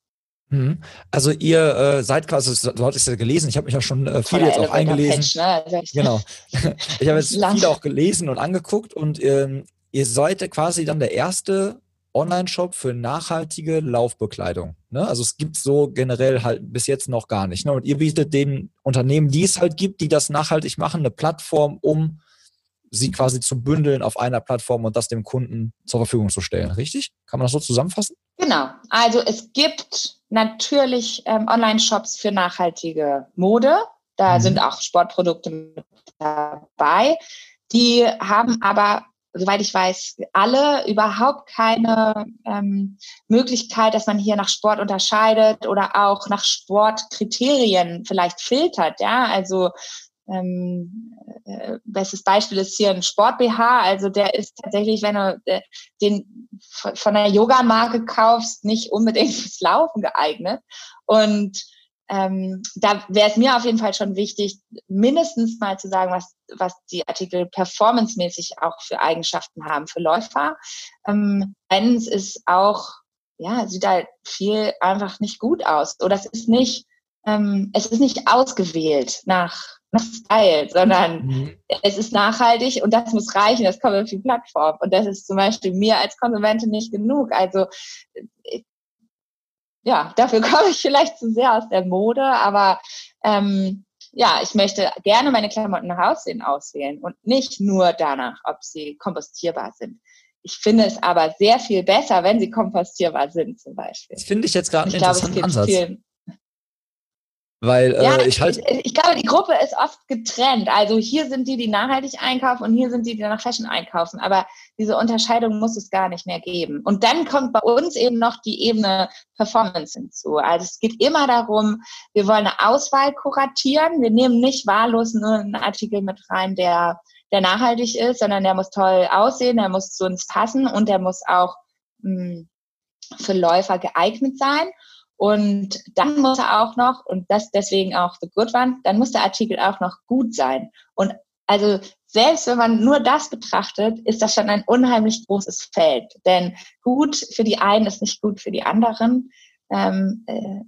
Mhm. Also ihr äh, seid quasi, du hattest ja gelesen, ich habe mich ja schon äh, viel jetzt auch eingelesen. Patch, ne? also ich genau. ich habe jetzt viel auch gelesen und angeguckt und ähm, ihr seid quasi dann der erste Online-Shop für nachhaltige Laufbekleidung. Ne? Also es gibt so generell halt bis jetzt noch gar nicht. Ne? Und ihr bietet den Unternehmen, die es halt gibt, die das nachhaltig machen, eine Plattform, um sie quasi zu bündeln auf einer Plattform und das dem Kunden zur Verfügung zu stellen. Richtig? Kann man das so zusammenfassen? Genau. Also es gibt natürlich ähm, Online-Shops für nachhaltige Mode. Da mhm. sind auch Sportprodukte mit dabei. Die haben aber, soweit ich weiß, alle überhaupt keine ähm, Möglichkeit, dass man hier nach Sport unterscheidet oder auch nach Sportkriterien vielleicht filtert. Ja, also ähm, äh, bestes Beispiel ist hier ein Sport BH. Also der ist tatsächlich, wenn du äh, den von einer Yoga-Marke kaufst, nicht unbedingt fürs Laufen geeignet. Und ähm, da wäre es mir auf jeden Fall schon wichtig, mindestens mal zu sagen, was, was die Artikel performancemäßig auch für Eigenschaften haben für Läufer. Ähm, es ist auch, ja, sieht halt viel einfach nicht gut aus. Oder es ist nicht, ähm, es ist nicht ausgewählt nach, nach Style, sondern mhm. es ist nachhaltig und das muss reichen, das kommt auf die Plattform. Und das ist zum Beispiel mir als Konsumentin nicht genug. Also ja, dafür komme ich vielleicht zu sehr aus der Mode, aber ähm, ja, ich möchte gerne meine Klamotten nach Aussehen auswählen und nicht nur danach, ob sie kompostierbar sind. Ich finde es aber sehr viel besser, wenn sie kompostierbar sind, zum Beispiel. Das finde ich jetzt gerade einen interessanten Ansatz. Vielen, weil äh, ja, ich halt. Ich, ich, glaube, die Gruppe ist oft getrennt. Also hier sind die, die nachhaltig einkaufen und hier sind die, die nach Fashion einkaufen. Aber diese Unterscheidung muss es gar nicht mehr geben. Und dann kommt bei uns eben noch die Ebene Performance hinzu. Also es geht immer darum, wir wollen eine Auswahl kuratieren. Wir nehmen nicht wahllos nur einen Artikel mit rein, der, der nachhaltig ist, sondern der muss toll aussehen, der muss zu uns passen und der muss auch mh, hm, für Läufer geeignet sein. Und dann muss er auch noch, und das deswegen auch The Good One, dann muss der Artikel auch noch gut sein. Und also selbst wenn man nur das betrachtet, ist das schon ein unheimlich großes Feld. Denn gut für die einen ist nicht gut für die anderen. Ähm, äh,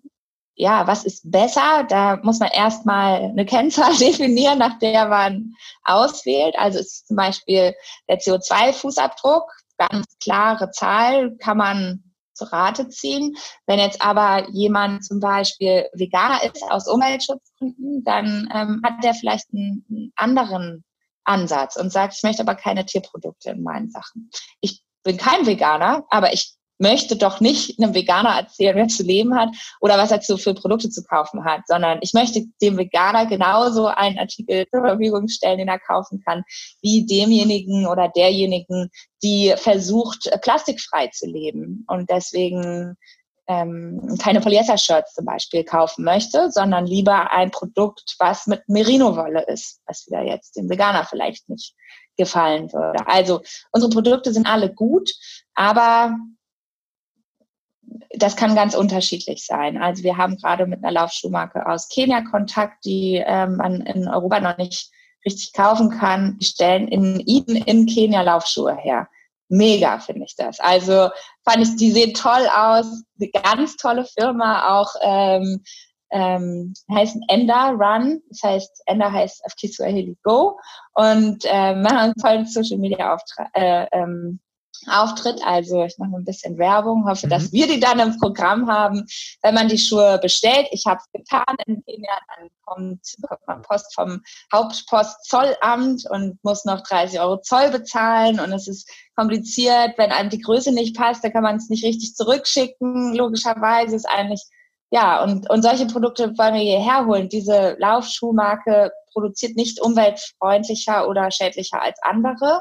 ja, was ist besser? Da muss man erstmal eine Kennzahl definieren, nach der man auswählt. Also ist zum Beispiel der CO2-Fußabdruck, ganz klare Zahl, kann man zu Rate ziehen. Wenn jetzt aber jemand zum Beispiel Veganer ist aus Umweltschutzgründen, dann ähm, hat der vielleicht einen, einen anderen Ansatz und sagt, ich möchte aber keine Tierprodukte in meinen Sachen. Ich bin kein Veganer, aber ich möchte doch nicht einem Veganer erzählen, wer zu leben hat oder was er zu, für Produkte zu kaufen hat, sondern ich möchte dem Veganer genauso einen Artikel zur Verfügung stellen, den er kaufen kann, wie demjenigen oder derjenigen, die versucht, plastikfrei zu leben und deswegen ähm, keine Polyester-Shirts zum Beispiel kaufen möchte, sondern lieber ein Produkt, was mit Merino-Wolle ist, was wieder jetzt dem Veganer vielleicht nicht gefallen würde. Also unsere Produkte sind alle gut, aber das kann ganz unterschiedlich sein. Also wir haben gerade mit einer Laufschuhmarke aus Kenia Kontakt, die ähm, man in Europa noch nicht richtig kaufen kann. Die stellen in Eden in Kenia Laufschuhe her. Mega finde ich das. Also fand ich, die sehen toll aus. Eine ganz tolle Firma, auch ähm, ähm, heißt Ender Run. Das heißt, Ender heißt auf Kiswahili Go und ähm, machen einen tollen Social Media Auftrag, äh, ähm, Auftritt. Also ich mache ein bisschen Werbung, hoffe, mhm. dass wir die dann im Programm haben. Wenn man die Schuhe bestellt, ich habe es getan in Kenia, dann kommt, bekommt man Post vom Hauptpostzollamt und muss noch 30 Euro Zoll bezahlen und es ist kompliziert. Wenn einem die Größe nicht passt, dann kann man es nicht richtig zurückschicken. Logischerweise ist eigentlich ja, und, und solche Produkte wollen wir hierher holen. Diese Laufschuhmarke produziert nicht umweltfreundlicher oder schädlicher als andere.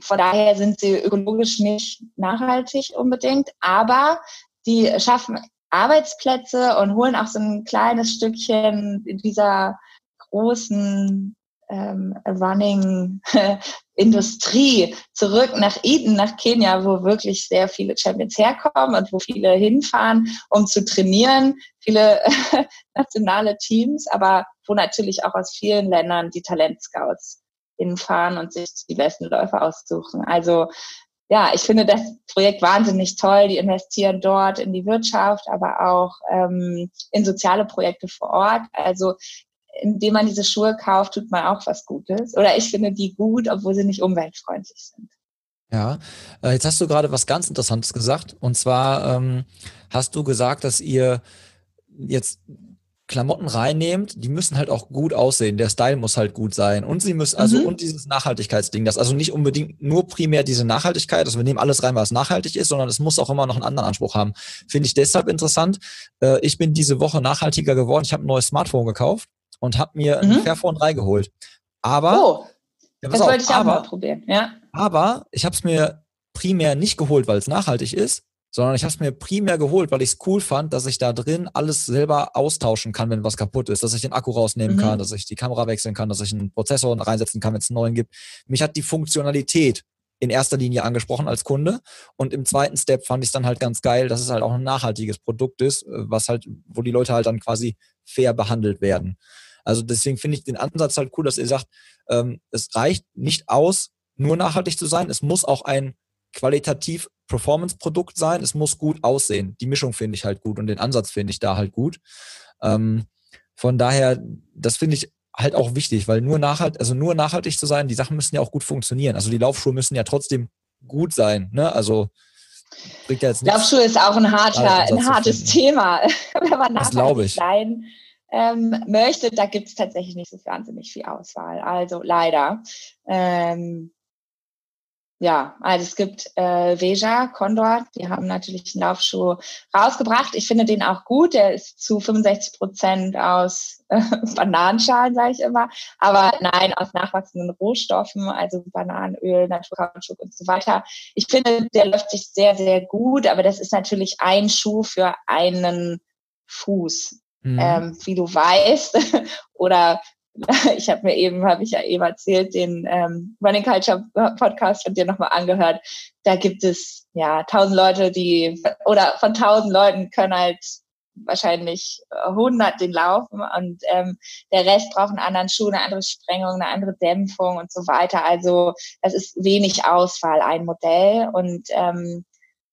Von daher sind sie ökologisch nicht nachhaltig unbedingt, aber die schaffen Arbeitsplätze und holen auch so ein kleines Stückchen dieser großen ähm, Running-Industrie zurück nach Eden, nach Kenia, wo wirklich sehr viele Champions herkommen und wo viele hinfahren, um zu trainieren, viele nationale Teams, aber wo natürlich auch aus vielen Ländern die Talentscouts hinfahren und sich die besten Läufer aussuchen. Also ja, ich finde das Projekt wahnsinnig toll. Die investieren dort in die Wirtschaft, aber auch ähm, in soziale Projekte vor Ort. Also indem man diese Schuhe kauft, tut man auch was Gutes. Oder ich finde die gut, obwohl sie nicht umweltfreundlich sind. Ja, äh, jetzt hast du gerade was ganz Interessantes gesagt. Und zwar ähm, hast du gesagt, dass ihr jetzt Klamotten reinnehmt, die müssen halt auch gut aussehen. Der Style muss halt gut sein. Und sie müssen, also, mhm. und dieses Nachhaltigkeitsding, das also nicht unbedingt nur primär diese Nachhaltigkeit, also wir nehmen alles rein, was nachhaltig ist, sondern es muss auch immer noch einen anderen Anspruch haben. Finde ich deshalb interessant. Äh, ich bin diese Woche nachhaltiger geworden. Ich habe ein neues Smartphone gekauft und habe mir mhm. ein Fairphone 3 geholt. Aber. Oh, ja, das auf, wollte ich auch aber, mal probieren, ja. Aber ich habe es mir primär nicht geholt, weil es nachhaltig ist, sondern ich habe es mir primär geholt, weil ich es cool fand, dass ich da drin alles selber austauschen kann, wenn was kaputt ist, dass ich den Akku rausnehmen mhm. kann, dass ich die Kamera wechseln kann, dass ich einen Prozessor reinsetzen kann, wenn es einen neuen gibt. Mich hat die Funktionalität in erster Linie angesprochen als Kunde und im zweiten Step fand ich es dann halt ganz geil, dass es halt auch ein nachhaltiges Produkt ist, äh, was halt, wo die Leute halt dann quasi fair behandelt werden. Also deswegen finde ich den Ansatz halt cool, dass ihr sagt, ähm, es reicht nicht aus, nur nachhaltig zu sein, es muss auch ein qualitativ Performance-Produkt sein, es muss gut aussehen. Die Mischung finde ich halt gut und den Ansatz finde ich da halt gut. Ähm, von daher, das finde ich halt auch wichtig, weil nur nachhaltig, also nur nachhaltig zu sein, die Sachen müssen ja auch gut funktionieren. Also die Laufschuhe müssen ja trotzdem gut sein. Ne? Also bringt ja jetzt nichts. Laufschuhe ist auch ein harter, ein hartes Thema, wenn man nachhaltig sein ähm, möchte. Da gibt es tatsächlich nicht so wahnsinnig viel Auswahl. Also leider. Ähm, ja, also es gibt äh, Veja, Condor, die haben natürlich einen Laufschuh rausgebracht. Ich finde den auch gut. Der ist zu 65 Prozent aus äh, Bananenschalen, sage ich immer. Aber nein, aus nachwachsenden Rohstoffen, also Bananenöl, Naturkautschuk und so weiter. Ich finde, der läuft sich sehr, sehr gut, aber das ist natürlich ein Schuh für einen Fuß. Mhm. Ähm, wie du weißt, oder ich habe mir eben, habe ich ja eben erzählt, den ähm, Running Culture Podcast von dir nochmal angehört. Da gibt es ja tausend Leute, die oder von tausend Leuten können halt wahrscheinlich 100 den laufen und ähm, der Rest braucht einen anderen Schuh, eine andere Sprengung, eine andere Dämpfung und so weiter. Also das ist wenig Auswahl, ein Modell und ähm,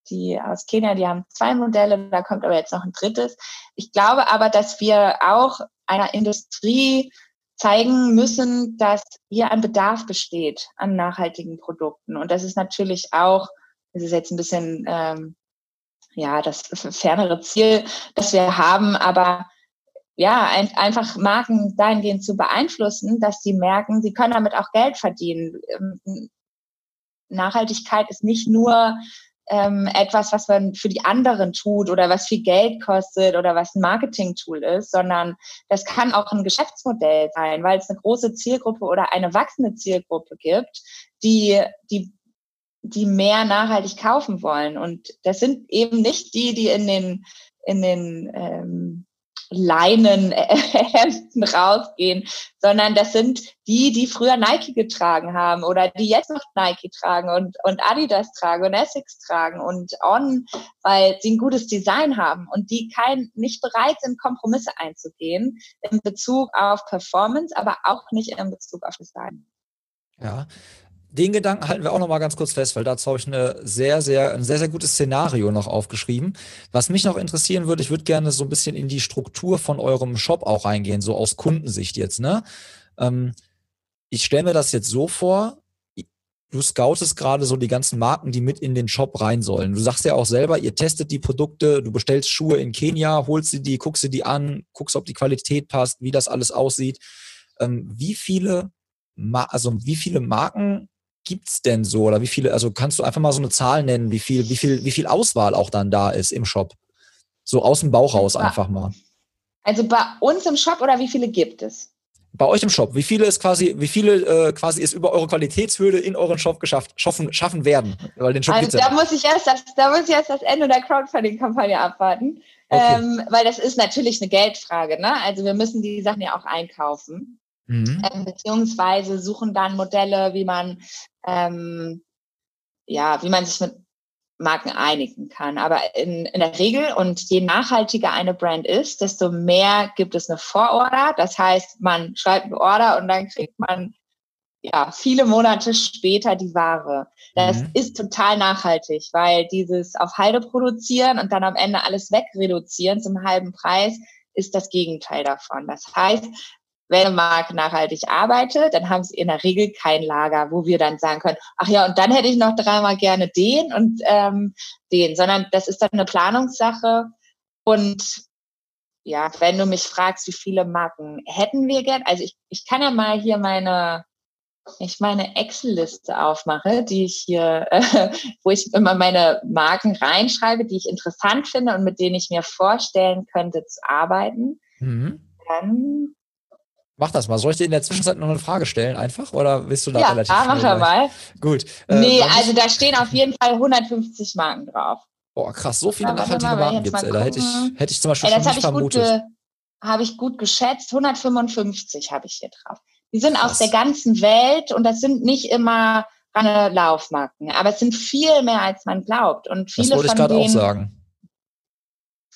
die aus Kenia, die haben zwei Modelle, da kommt aber jetzt noch ein drittes. Ich glaube aber, dass wir auch einer Industrie zeigen müssen, dass hier ein Bedarf besteht an nachhaltigen Produkten. Und das ist natürlich auch, das ist jetzt ein bisschen ähm, ja das fernere Ziel, das wir haben, aber ja, ein, einfach Marken dahingehend zu beeinflussen, dass sie merken, sie können damit auch Geld verdienen. Ähm, Nachhaltigkeit ist nicht nur ähm, etwas, was man für die anderen tut oder was viel Geld kostet oder was ein Marketing-Tool ist, sondern das kann auch ein Geschäftsmodell sein, weil es eine große Zielgruppe oder eine wachsende Zielgruppe gibt, die, die, die mehr nachhaltig kaufen wollen. Und das sind eben nicht die, die in den, in den ähm, Leinenhemden rausgehen, sondern das sind die, die früher Nike getragen haben oder die jetzt noch Nike tragen und, und Adidas tragen und Essex tragen und On, weil sie ein gutes Design haben und die kein, nicht bereit sind, Kompromisse einzugehen in Bezug auf Performance, aber auch nicht in Bezug auf Design. Ja, den Gedanken halten wir auch noch mal ganz kurz fest, weil dazu habe ich eine sehr, sehr, ein sehr, sehr gutes Szenario noch aufgeschrieben. Was mich noch interessieren würde, ich würde gerne so ein bisschen in die Struktur von eurem Shop auch reingehen, so aus Kundensicht jetzt. Ne? Ähm, ich stelle mir das jetzt so vor, du scoutest gerade so die ganzen Marken, die mit in den Shop rein sollen. Du sagst ja auch selber, ihr testet die Produkte, du bestellst Schuhe in Kenia, holst sie die, guckst sie die an, guckst, ob die Qualität passt, wie das alles aussieht. Ähm, wie viele, also wie viele Marken gibt's denn so? Oder wie viele, also kannst du einfach mal so eine Zahl nennen, wie viel, wie viel, wie viel Auswahl auch dann da ist im Shop? So aus dem Bauch raus einfach mal. Also bei uns im Shop oder wie viele gibt es? Bei euch im Shop, wie viele ist quasi, wie viele äh, quasi ist über eure Qualitätshürde in euren Shop geschafft, schaffen, schaffen werden? Weil den Shop also da muss ich erst das, da muss ich erst das Ende der Crowdfunding-Kampagne abwarten. Okay. Ähm, weil das ist natürlich eine Geldfrage, ne? Also wir müssen die Sachen ja auch einkaufen. Mhm. Ähm, beziehungsweise suchen dann Modelle, wie man ähm, ja, wie man sich mit Marken einigen kann. Aber in, in der Regel und je nachhaltiger eine Brand ist, desto mehr gibt es eine Vororder. Das heißt, man schreibt eine Order und dann kriegt man ja viele Monate später die Ware. Das mhm. ist total nachhaltig, weil dieses auf Halde produzieren und dann am Ende alles wegreduzieren zum halben Preis ist das Gegenteil davon. Das heißt, wenn eine Marke nachhaltig arbeitet, dann haben sie in der Regel kein Lager, wo wir dann sagen können, ach ja, und dann hätte ich noch dreimal gerne den und ähm, den, sondern das ist dann eine Planungssache und ja, wenn du mich fragst, wie viele Marken hätten wir gern, also ich, ich kann ja mal hier meine, ich meine Excel-Liste aufmache, die ich hier, äh, wo ich immer meine Marken reinschreibe, die ich interessant finde und mit denen ich mir vorstellen könnte zu arbeiten, mhm. dann Mach das mal. Soll ich dir in der Zwischenzeit noch eine Frage stellen, einfach? Oder willst du da ja, relativ Ja, mach er mal. Gut. Äh, nee, also da stehen auf jeden Fall 150 Marken drauf. Boah, krass, so viele nachhaltige Marken gibt es. Da hätte ich, hätte ich zum Beispiel ey, schon nicht vermutet. Habe ich gut geschätzt. 155 habe ich hier drauf. Die sind krass. aus der ganzen Welt und das sind nicht immer reine Laufmarken, aber es sind viel mehr, als man glaubt. Und viele das wollte ich gerade auch sagen.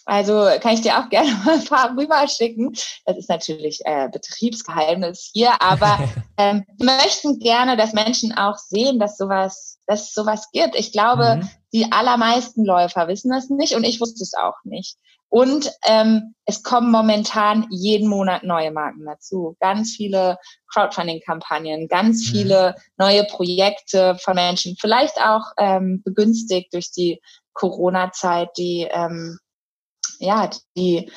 Also kann ich dir auch gerne mal ein paar rüberschicken. Das ist natürlich äh, Betriebsgeheimnis hier, aber ähm, wir möchten gerne, dass Menschen auch sehen, dass sowas, dass es sowas gibt. Ich glaube, mhm. die allermeisten Läufer wissen das nicht und ich wusste es auch nicht. Und ähm, es kommen momentan jeden Monat neue Marken dazu. Ganz viele Crowdfunding-Kampagnen, ganz mhm. viele neue Projekte von Menschen, vielleicht auch ähm, begünstigt durch die Corona-Zeit, die ähm, ja, die,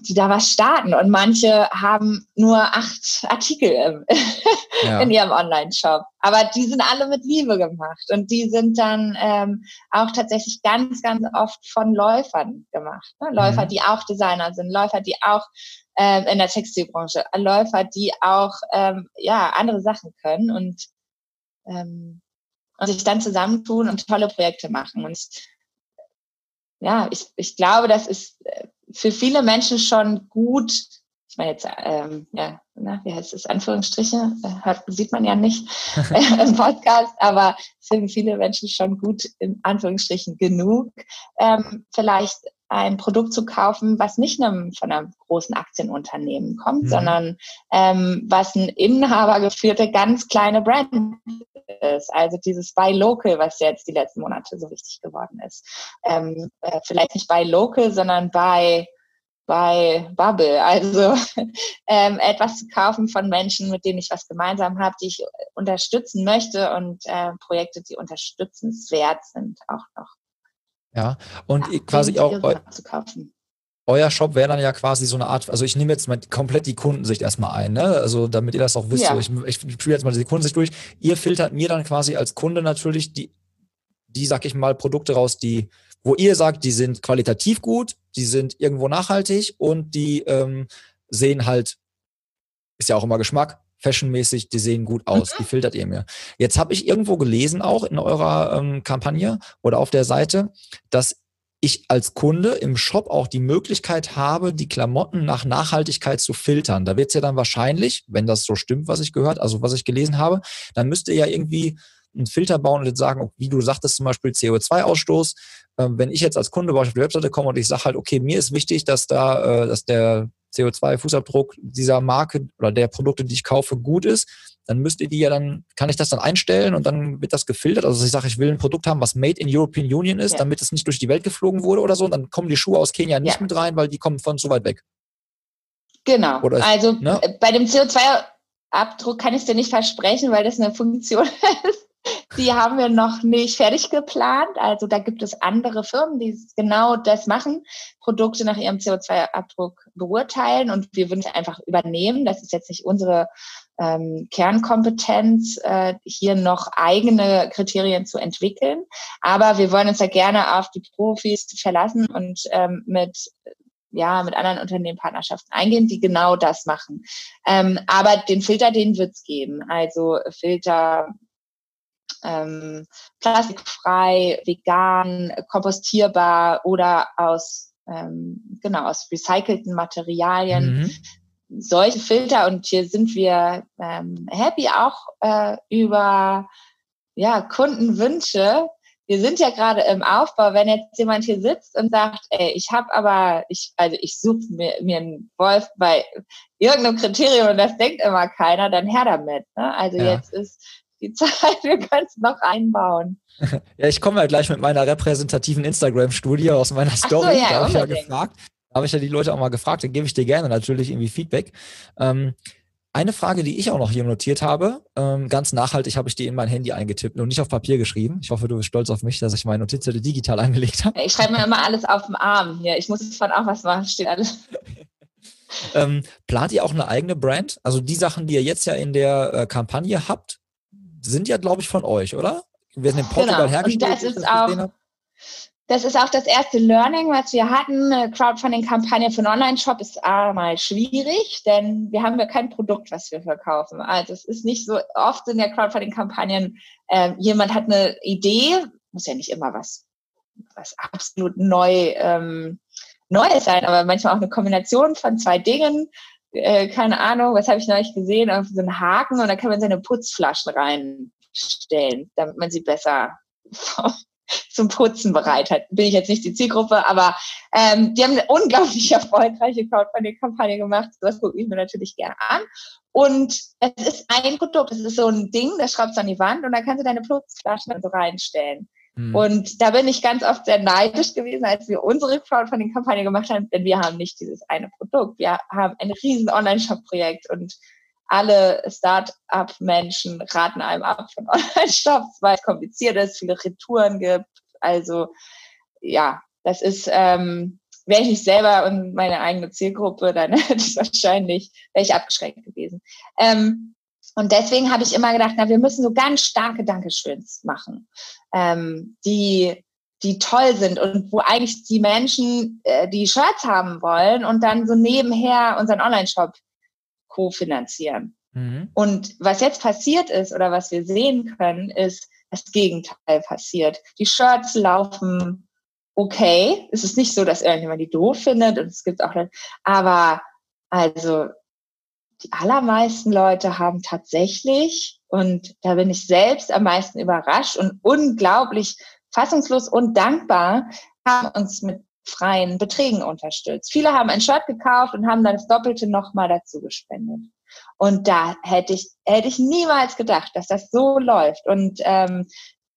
die da was starten. Und manche haben nur acht Artikel im, ja. in ihrem Online-Shop. Aber die sind alle mit Liebe gemacht. Und die sind dann ähm, auch tatsächlich ganz, ganz oft von Läufern gemacht. Ne? Läufer, mhm. die auch Designer sind, Läufer, die auch ähm, in der Textilbranche, Läufer, die auch ähm, ja, andere Sachen können und, ähm, und sich dann zusammentun und tolle Projekte machen. Und ja, ich, ich glaube, das ist äh, für viele Menschen schon gut. Ich meine jetzt, ähm, ja, na, wie heißt es, Anführungsstriche, äh, hört, sieht man ja nicht im Podcast, aber für viele Menschen schon gut, in Anführungsstrichen genug, ähm, vielleicht ein Produkt zu kaufen, was nicht einem, von einem großen Aktienunternehmen kommt, mhm. sondern ähm, was ein inhabergeführte, ganz kleine Brand ist. Also dieses Buy Local, was jetzt die letzten Monate so wichtig geworden ist. Ähm, äh, vielleicht nicht Buy Local, sondern Buy bei Bubble. Also ähm, etwas zu kaufen von Menschen, mit denen ich was gemeinsam habe, die ich unterstützen möchte und äh, Projekte, die unterstützenswert sind, auch noch. Ja, und ja, quasi auch eu euer Shop wäre dann ja quasi so eine Art, also ich nehme jetzt mal komplett die Kundensicht erstmal ein, ne? Also damit ihr das auch wisst, ja. so ich, ich spiele jetzt mal die Kundensicht durch. Ihr filtert mir dann quasi als Kunde natürlich die, die, sag ich mal, Produkte raus, die, wo ihr sagt, die sind qualitativ gut, die sind irgendwo nachhaltig und die ähm, sehen halt, ist ja auch immer Geschmack, fashionmäßig, die sehen gut aus, die mhm. filtert ihr mir. Jetzt habe ich irgendwo gelesen, auch in eurer ähm, Kampagne oder auf der Seite, dass ich als Kunde im Shop auch die Möglichkeit habe, die Klamotten nach Nachhaltigkeit zu filtern. Da wird es ja dann wahrscheinlich, wenn das so stimmt, was ich gehört, also was ich gelesen habe, dann müsste ja irgendwie einen Filter bauen und jetzt sagen, wie du sagtest, zum Beispiel CO2-Ausstoß. Ähm, wenn ich jetzt als Kunde bei euch auf die Webseite komme und ich sage halt, okay, mir ist wichtig, dass da, äh, dass der CO2-Fußabdruck dieser Marke oder der Produkte, die ich kaufe, gut ist, dann müsst ihr die ja dann, kann ich das dann einstellen und dann wird das gefiltert. Also ich sage, ich will ein Produkt haben, was made in European Union ist, ja. damit es nicht durch die Welt geflogen wurde oder so. Und dann kommen die Schuhe aus Kenia nicht ja. mit rein, weil die kommen von so weit weg. Genau. Oder also ne? bei dem CO2-Abdruck kann ich es dir nicht versprechen, weil das eine Funktion ist. Die haben wir noch nicht fertig geplant. Also da gibt es andere Firmen, die genau das machen, Produkte nach ihrem CO2-Abdruck beurteilen und wir würden es einfach übernehmen. Das ist jetzt nicht unsere ähm, Kernkompetenz, äh, hier noch eigene Kriterien zu entwickeln. Aber wir wollen uns da gerne auf die Profis verlassen und ähm, mit ja, mit anderen Unternehmen Partnerschaften eingehen, die genau das machen. Ähm, aber den Filter, den wird's geben. Also Filter ähm, plastikfrei, vegan, kompostierbar oder aus ähm, genau aus recycelten Materialien. Mhm. Solche Filter und hier sind wir ähm, happy auch äh, über ja, Kundenwünsche. Wir sind ja gerade im Aufbau, wenn jetzt jemand hier sitzt und sagt, ey, ich habe aber, ich, also ich suche mir, mir einen Wolf bei irgendeinem Kriterium und das denkt immer keiner, dann her damit. Ne? Also ja. jetzt ist die Zeit, wir können es noch einbauen. Ja, ich komme ja gleich mit meiner repräsentativen Instagram-Studie aus meiner Story. So, ja, da habe ich ja gefragt. Da habe ich ja die Leute auch mal gefragt, dann gebe ich dir gerne natürlich irgendwie Feedback. Ähm, eine Frage, die ich auch noch hier notiert habe, ähm, ganz nachhaltig habe ich die in mein Handy eingetippt und nicht auf Papier geschrieben. Ich hoffe, du bist stolz auf mich, dass ich meine Notizzettel digital angelegt habe. Ich schreibe mir immer alles auf dem Arm hier. Ich muss von auch was machen, steht alles. ähm, plant ihr auch eine eigene Brand? Also die Sachen, die ihr jetzt ja in der äh, Kampagne habt, sind ja, glaube ich, von euch, oder? Werden in Portugal genau. hergestellt. Und das ist auch, das ist auch das erste Learning, was wir hatten. Eine Crowdfunding-Kampagne für einen Online-Shop ist einmal schwierig, denn wir haben ja kein Produkt, was wir verkaufen. Also es ist nicht so oft in der Crowdfunding-Kampagnen, äh, jemand hat eine Idee, muss ja nicht immer was, was absolut neu, ähm, Neues sein, aber manchmal auch eine Kombination von zwei Dingen. Äh, keine Ahnung, was habe ich neulich gesehen? Auf so einen Haken und da kann man seine Putzflaschen reinstellen, damit man sie besser zum Putzen bereit hat. Bin ich jetzt nicht die Zielgruppe, aber ähm, die haben eine unglaublich erfolgreiche Crowdfunding-Kampagne gemacht. Das gucke ich mir natürlich gerne an. Und es ist ein Produkt, es ist so ein Ding, das schraubst du an die Wand und dann kannst du deine Putzflaschen so reinstellen. Mhm. Und da bin ich ganz oft sehr neidisch gewesen, als wir unsere Crowdfunding-Kampagne gemacht haben, denn wir haben nicht dieses eine Produkt. Wir haben ein riesen Online-Shop-Projekt und alle Start-up-Menschen raten einem ab von Online-Shops, weil es kompliziert ist, viele Retouren gibt. Also ja, das ist, ähm, wäre ich nicht selber und meine eigene Zielgruppe, dann hätte ich wahrscheinlich, wäre ich abgeschränkt gewesen. Ähm, und deswegen habe ich immer gedacht, na, wir müssen so ganz starke Dankeschöns machen, ähm, die die toll sind und wo eigentlich die Menschen äh, die Shirts haben wollen und dann so nebenher unseren Online-Shop kofinanzieren. Mhm. Und was jetzt passiert ist oder was wir sehen können, ist, das Gegenteil passiert. Die Shirts laufen okay. Es ist nicht so, dass irgendjemand die doof findet und es gibt auch, aber also die allermeisten Leute haben tatsächlich, und da bin ich selbst am meisten überrascht und unglaublich fassungslos und dankbar, haben uns mit freien Beträgen unterstützt. Viele haben ein Shirt gekauft und haben dann das Doppelte nochmal dazu gespendet. Und da hätte ich, hätte ich niemals gedacht, dass das so läuft. Und ähm,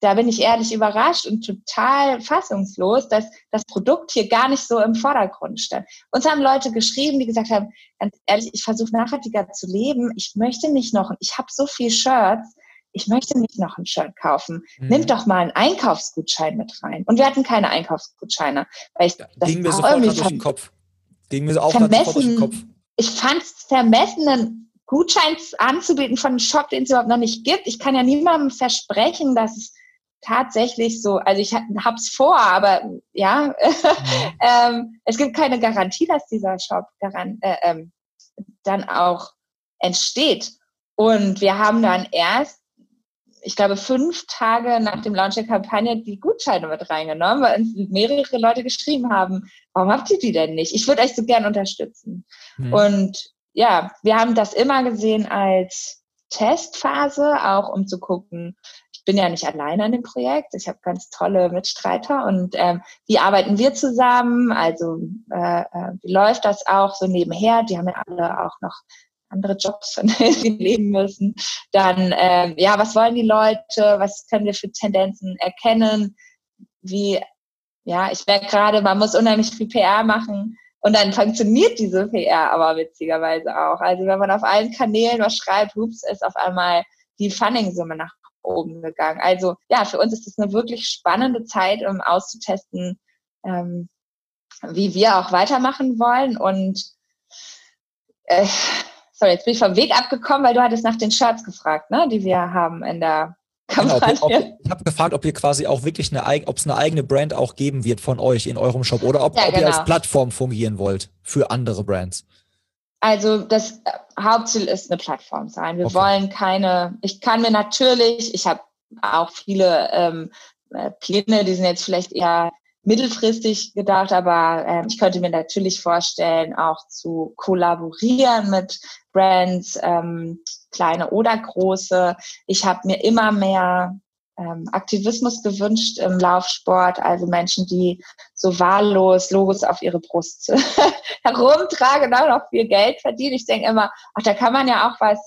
da bin ich ehrlich überrascht und total fassungslos, dass das Produkt hier gar nicht so im Vordergrund stand. Uns haben Leute geschrieben, die gesagt haben, ganz ehrlich, ich versuche nachhaltiger zu leben. Ich möchte nicht noch, ich habe so viel Shirts, ich möchte nicht noch ein Shirt kaufen. Mhm. Nimm doch mal einen Einkaufsgutschein mit rein. Und wir hatten keine Einkaufsgutscheine. Weil ich, ja, das ging mir sofort durch den Kopf. Ging mir auch vermessen, durch den Kopf. Ich fand es vermessen, einen Gutschein anzubieten von einem Shop, den es überhaupt noch nicht gibt. Ich kann ja niemandem versprechen, dass es tatsächlich so, also ich hab's vor, aber ja, mhm. ähm, es gibt keine Garantie, dass dieser Shop daran, äh, ähm, dann auch entsteht. Und wir haben dann erst ich glaube, fünf Tage nach dem Launch der Kampagne die Gutscheine mit reingenommen, weil uns mehrere Leute geschrieben haben, warum habt ihr die denn nicht? Ich würde euch so gern unterstützen. Mhm. Und ja, wir haben das immer gesehen als Testphase, auch um zu gucken, ich bin ja nicht alleine an dem Projekt, ich habe ganz tolle Mitstreiter und ähm, wie arbeiten wir zusammen? Also äh, äh wie läuft das auch so nebenher? Die haben ja alle auch noch andere Jobs, von denen sie leben müssen. Dann, ähm, ja, was wollen die Leute? Was können wir für Tendenzen erkennen? Wie, ja, ich merke gerade, man muss unheimlich viel PR machen. Und dann funktioniert diese PR aber witzigerweise auch. Also wenn man auf allen Kanälen was schreibt, hups, ist auf einmal die Funding-Summe nach oben gegangen. Also ja, für uns ist es eine wirklich spannende Zeit, um auszutesten, ähm, wie wir auch weitermachen wollen. Und äh, sorry, jetzt bin ich vom Weg abgekommen, weil du hattest nach den Shirts gefragt, ne, die wir haben in der Kampagne. Genau, ob, ob, ich habe gefragt, ob ihr quasi auch wirklich eine, ob es eine eigene Brand auch geben wird von euch in eurem Shop oder ob, ja, ob genau. ihr als Plattform fungieren wollt für andere Brands. Also das äh, Hauptziel ist eine Plattform sein. Wir okay. wollen keine, ich kann mir natürlich, ich habe auch viele ähm, äh, Pläne, die sind jetzt vielleicht eher mittelfristig gedacht, aber ähm, ich könnte mir natürlich vorstellen, auch zu kollaborieren mit Brands, ähm, kleine oder große. Ich habe mir immer mehr ähm, Aktivismus gewünscht im Laufsport, also Menschen, die so wahllos Logos auf ihre Brust herumtragen und auch noch viel Geld verdienen. Ich denke immer, ach, da kann man ja auch was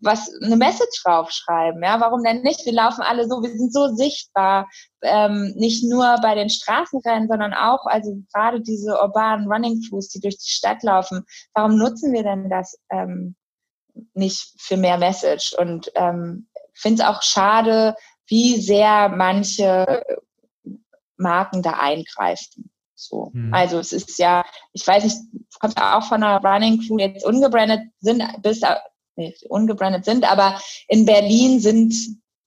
was eine Message draufschreiben. Ja, warum denn nicht? Wir laufen alle so, wir sind so sichtbar, ähm, nicht nur bei den Straßenrennen, sondern auch, also gerade diese urbanen Running Crews, die durch die Stadt laufen. Warum nutzen wir denn das? Ähm, nicht für mehr Message. Und ähm, finde es auch schade, wie sehr manche Marken da eingreifen. So. Mhm. Also es ist ja, ich weiß nicht, kommt ja auch von einer Running Crew, jetzt ungebrandet sind, bis nee, ungebrandet sind, aber in Berlin sind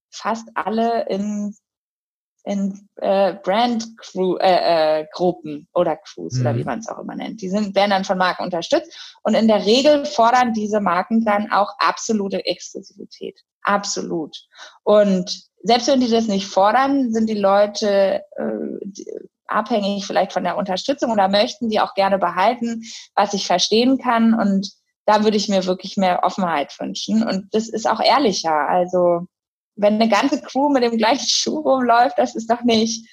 fast alle in in äh, Brand Crew, äh, äh, Gruppen oder Crews mhm. oder wie man es auch immer nennt. Die sind, werden dann von Marken unterstützt und in der Regel fordern diese Marken dann auch absolute Exklusivität. Absolut. Und selbst wenn die das nicht fordern, sind die Leute äh, die, abhängig vielleicht von der Unterstützung oder möchten die auch gerne behalten, was ich verstehen kann. Und da würde ich mir wirklich mehr Offenheit wünschen. Und das ist auch ehrlicher. Also wenn eine ganze Crew mit dem gleichen Schuh rumläuft, das ist doch nicht,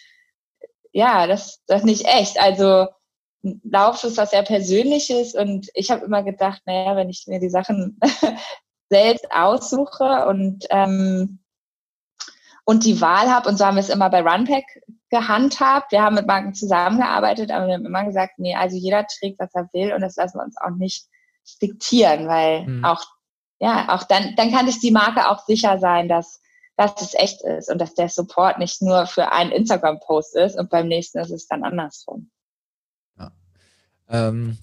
ja, das, das nicht echt. Also Lauf ist was sehr Persönliches und ich habe immer gedacht, naja, wenn ich mir die Sachen selbst aussuche und ähm, und die Wahl habe, und so haben wir es immer bei Runpack gehandhabt. Wir haben mit Marken zusammengearbeitet, aber wir haben immer gesagt, nee, also jeder trägt, was er will und das lassen wir uns auch nicht diktieren, weil mhm. auch, ja, auch dann, dann kann sich die Marke auch sicher sein, dass, dass es echt ist und dass der Support nicht nur für einen Instagram-Post ist und beim nächsten ist es dann andersrum. Ja. Ähm,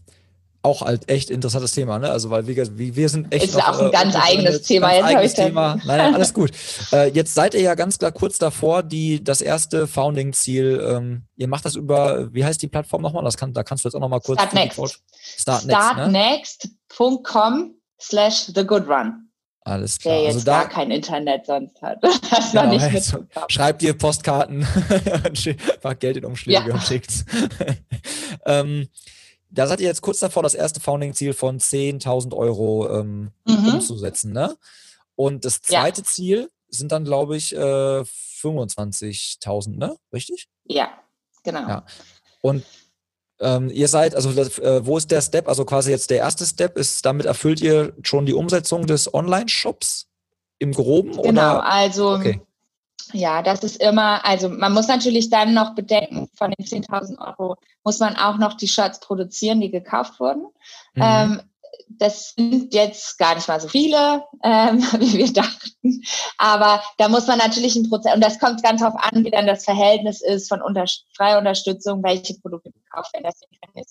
auch halt echt interessantes Thema, ne? Also weil wir, wir sind echt. Ist noch, auch ein äh, ganz eigenes Thema. Ganz jetzt eigenes Thema. Nein, nein, alles gut. äh, jetzt seid ihr ja ganz klar kurz davor, die das erste Founding-Ziel. Ähm, ihr macht das über, wie heißt die Plattform nochmal? Das kann, da kannst du jetzt auch nochmal kurz. Startnext. Startnext.com Start slash the good run. Alles klar. Der jetzt also da, gar kein Internet sonst hat. Das genau, nicht also, schreibt ihr Postkarten, packt Geld in Umschläge ja. und schickt's. ähm, da seid ihr jetzt kurz davor, das erste Founding-Ziel von 10.000 Euro ähm, mhm. umzusetzen, ne? Und das zweite ja. Ziel sind dann, glaube ich, äh, 25.000, ne? Richtig? Ja, genau. Ja. Und ähm, ihr seid, also äh, wo ist der Step? Also quasi jetzt der erste Step ist, damit erfüllt ihr schon die Umsetzung des Online-Shops im Groben? Genau, oder? also okay. Ja, das ist immer, also man muss natürlich dann noch bedenken, von den 10.000 Euro muss man auch noch die Shirts produzieren, die gekauft wurden. Mhm. Ähm, das sind jetzt gar nicht mal so viele, ähm, wie wir dachten. Aber da muss man natürlich ein Prozess, und das kommt ganz darauf an, wie dann das Verhältnis ist von unter, freier Unterstützung, welche Produkte gekauft werden. Deswegen kann ich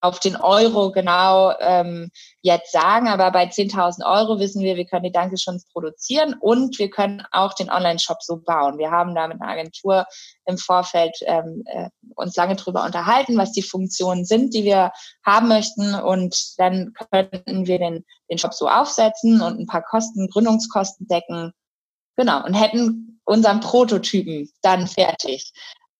auf den Euro genau ähm, jetzt sagen, aber bei 10.000 Euro wissen wir, wir können die Dankeschons produzieren und wir können auch den Online-Shop so bauen. Wir haben da mit einer Agentur im Vorfeld ähm, äh, uns lange drüber unterhalten, was die Funktionen sind, die wir haben möchten und dann könnten wir den, den Shop so aufsetzen und ein paar Kosten, Gründungskosten decken. Genau, und hätten unseren Prototypen dann fertig.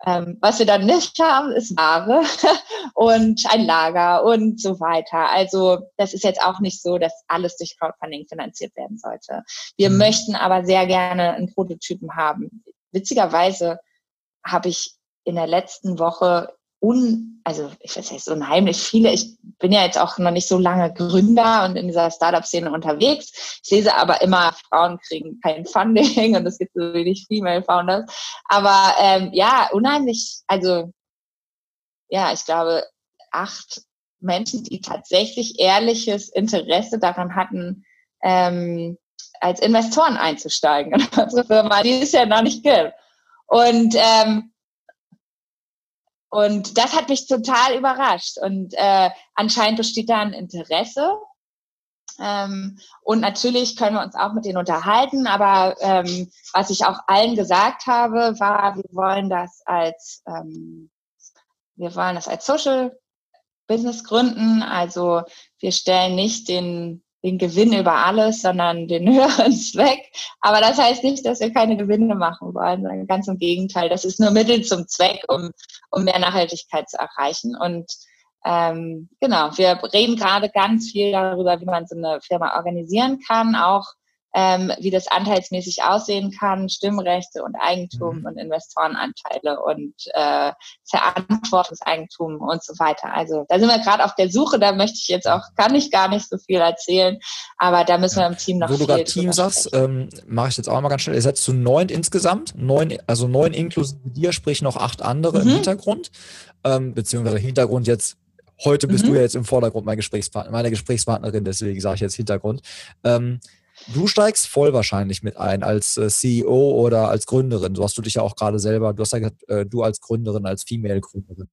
Ähm, was wir dann nicht haben, ist Ware und ein Lager und so weiter. Also das ist jetzt auch nicht so, dass alles durch Crowdfunding finanziert werden sollte. Wir mhm. möchten aber sehr gerne einen Prototypen haben. Witzigerweise habe ich in der letzten Woche un, also ich weiß nicht, unheimlich viele. Ich bin ja jetzt auch noch nicht so lange Gründer und in dieser Startup-Szene unterwegs. Ich lese aber immer, Frauen kriegen kein Funding und es gibt so wenig Female Founders. Aber ähm, ja, unheimlich, also ja, ich glaube, acht Menschen, die tatsächlich ehrliches Interesse daran hatten, ähm, als Investoren einzusteigen in unsere Firma, die es ja noch nicht gibt. Und ähm, und das hat mich total überrascht. Und äh, anscheinend besteht da ein Interesse. Ähm, und natürlich können wir uns auch mit denen unterhalten. Aber ähm, was ich auch allen gesagt habe, war, wir wollen das als ähm, wir wollen das als Social Business gründen. Also wir stellen nicht den den Gewinn über alles, sondern den höheren Zweck. Aber das heißt nicht, dass wir keine Gewinne machen wollen, sondern ganz im Gegenteil. Das ist nur Mittel zum Zweck, um, um mehr Nachhaltigkeit zu erreichen. Und ähm, genau, wir reden gerade ganz viel darüber, wie man so eine Firma organisieren kann, auch ähm, wie das anteilsmäßig aussehen kann, Stimmrechte und Eigentum mhm. und Investorenanteile und äh, Verantwortungseigentum und so weiter. Also da sind wir gerade auf der Suche, da möchte ich jetzt auch, kann ich gar nicht so viel erzählen, aber da müssen wir im Team noch Wo du gerade Team sagst, ähm, mache ich jetzt auch mal ganz schnell. Ihr seid zu neun insgesamt, neun, also neun inklusive dir, sprich noch acht andere mhm. im Hintergrund, ähm, beziehungsweise Hintergrund jetzt heute bist mhm. du ja jetzt im Vordergrund mein Gesprächspartner, meine Gesprächspartnerin, deswegen sage ich jetzt Hintergrund. Ähm, du steigst voll wahrscheinlich mit ein als äh, CEO oder als Gründerin. Du hast du dich ja auch gerade selber, du hast ja gesagt, äh, du als Gründerin, als Female-Gründerin.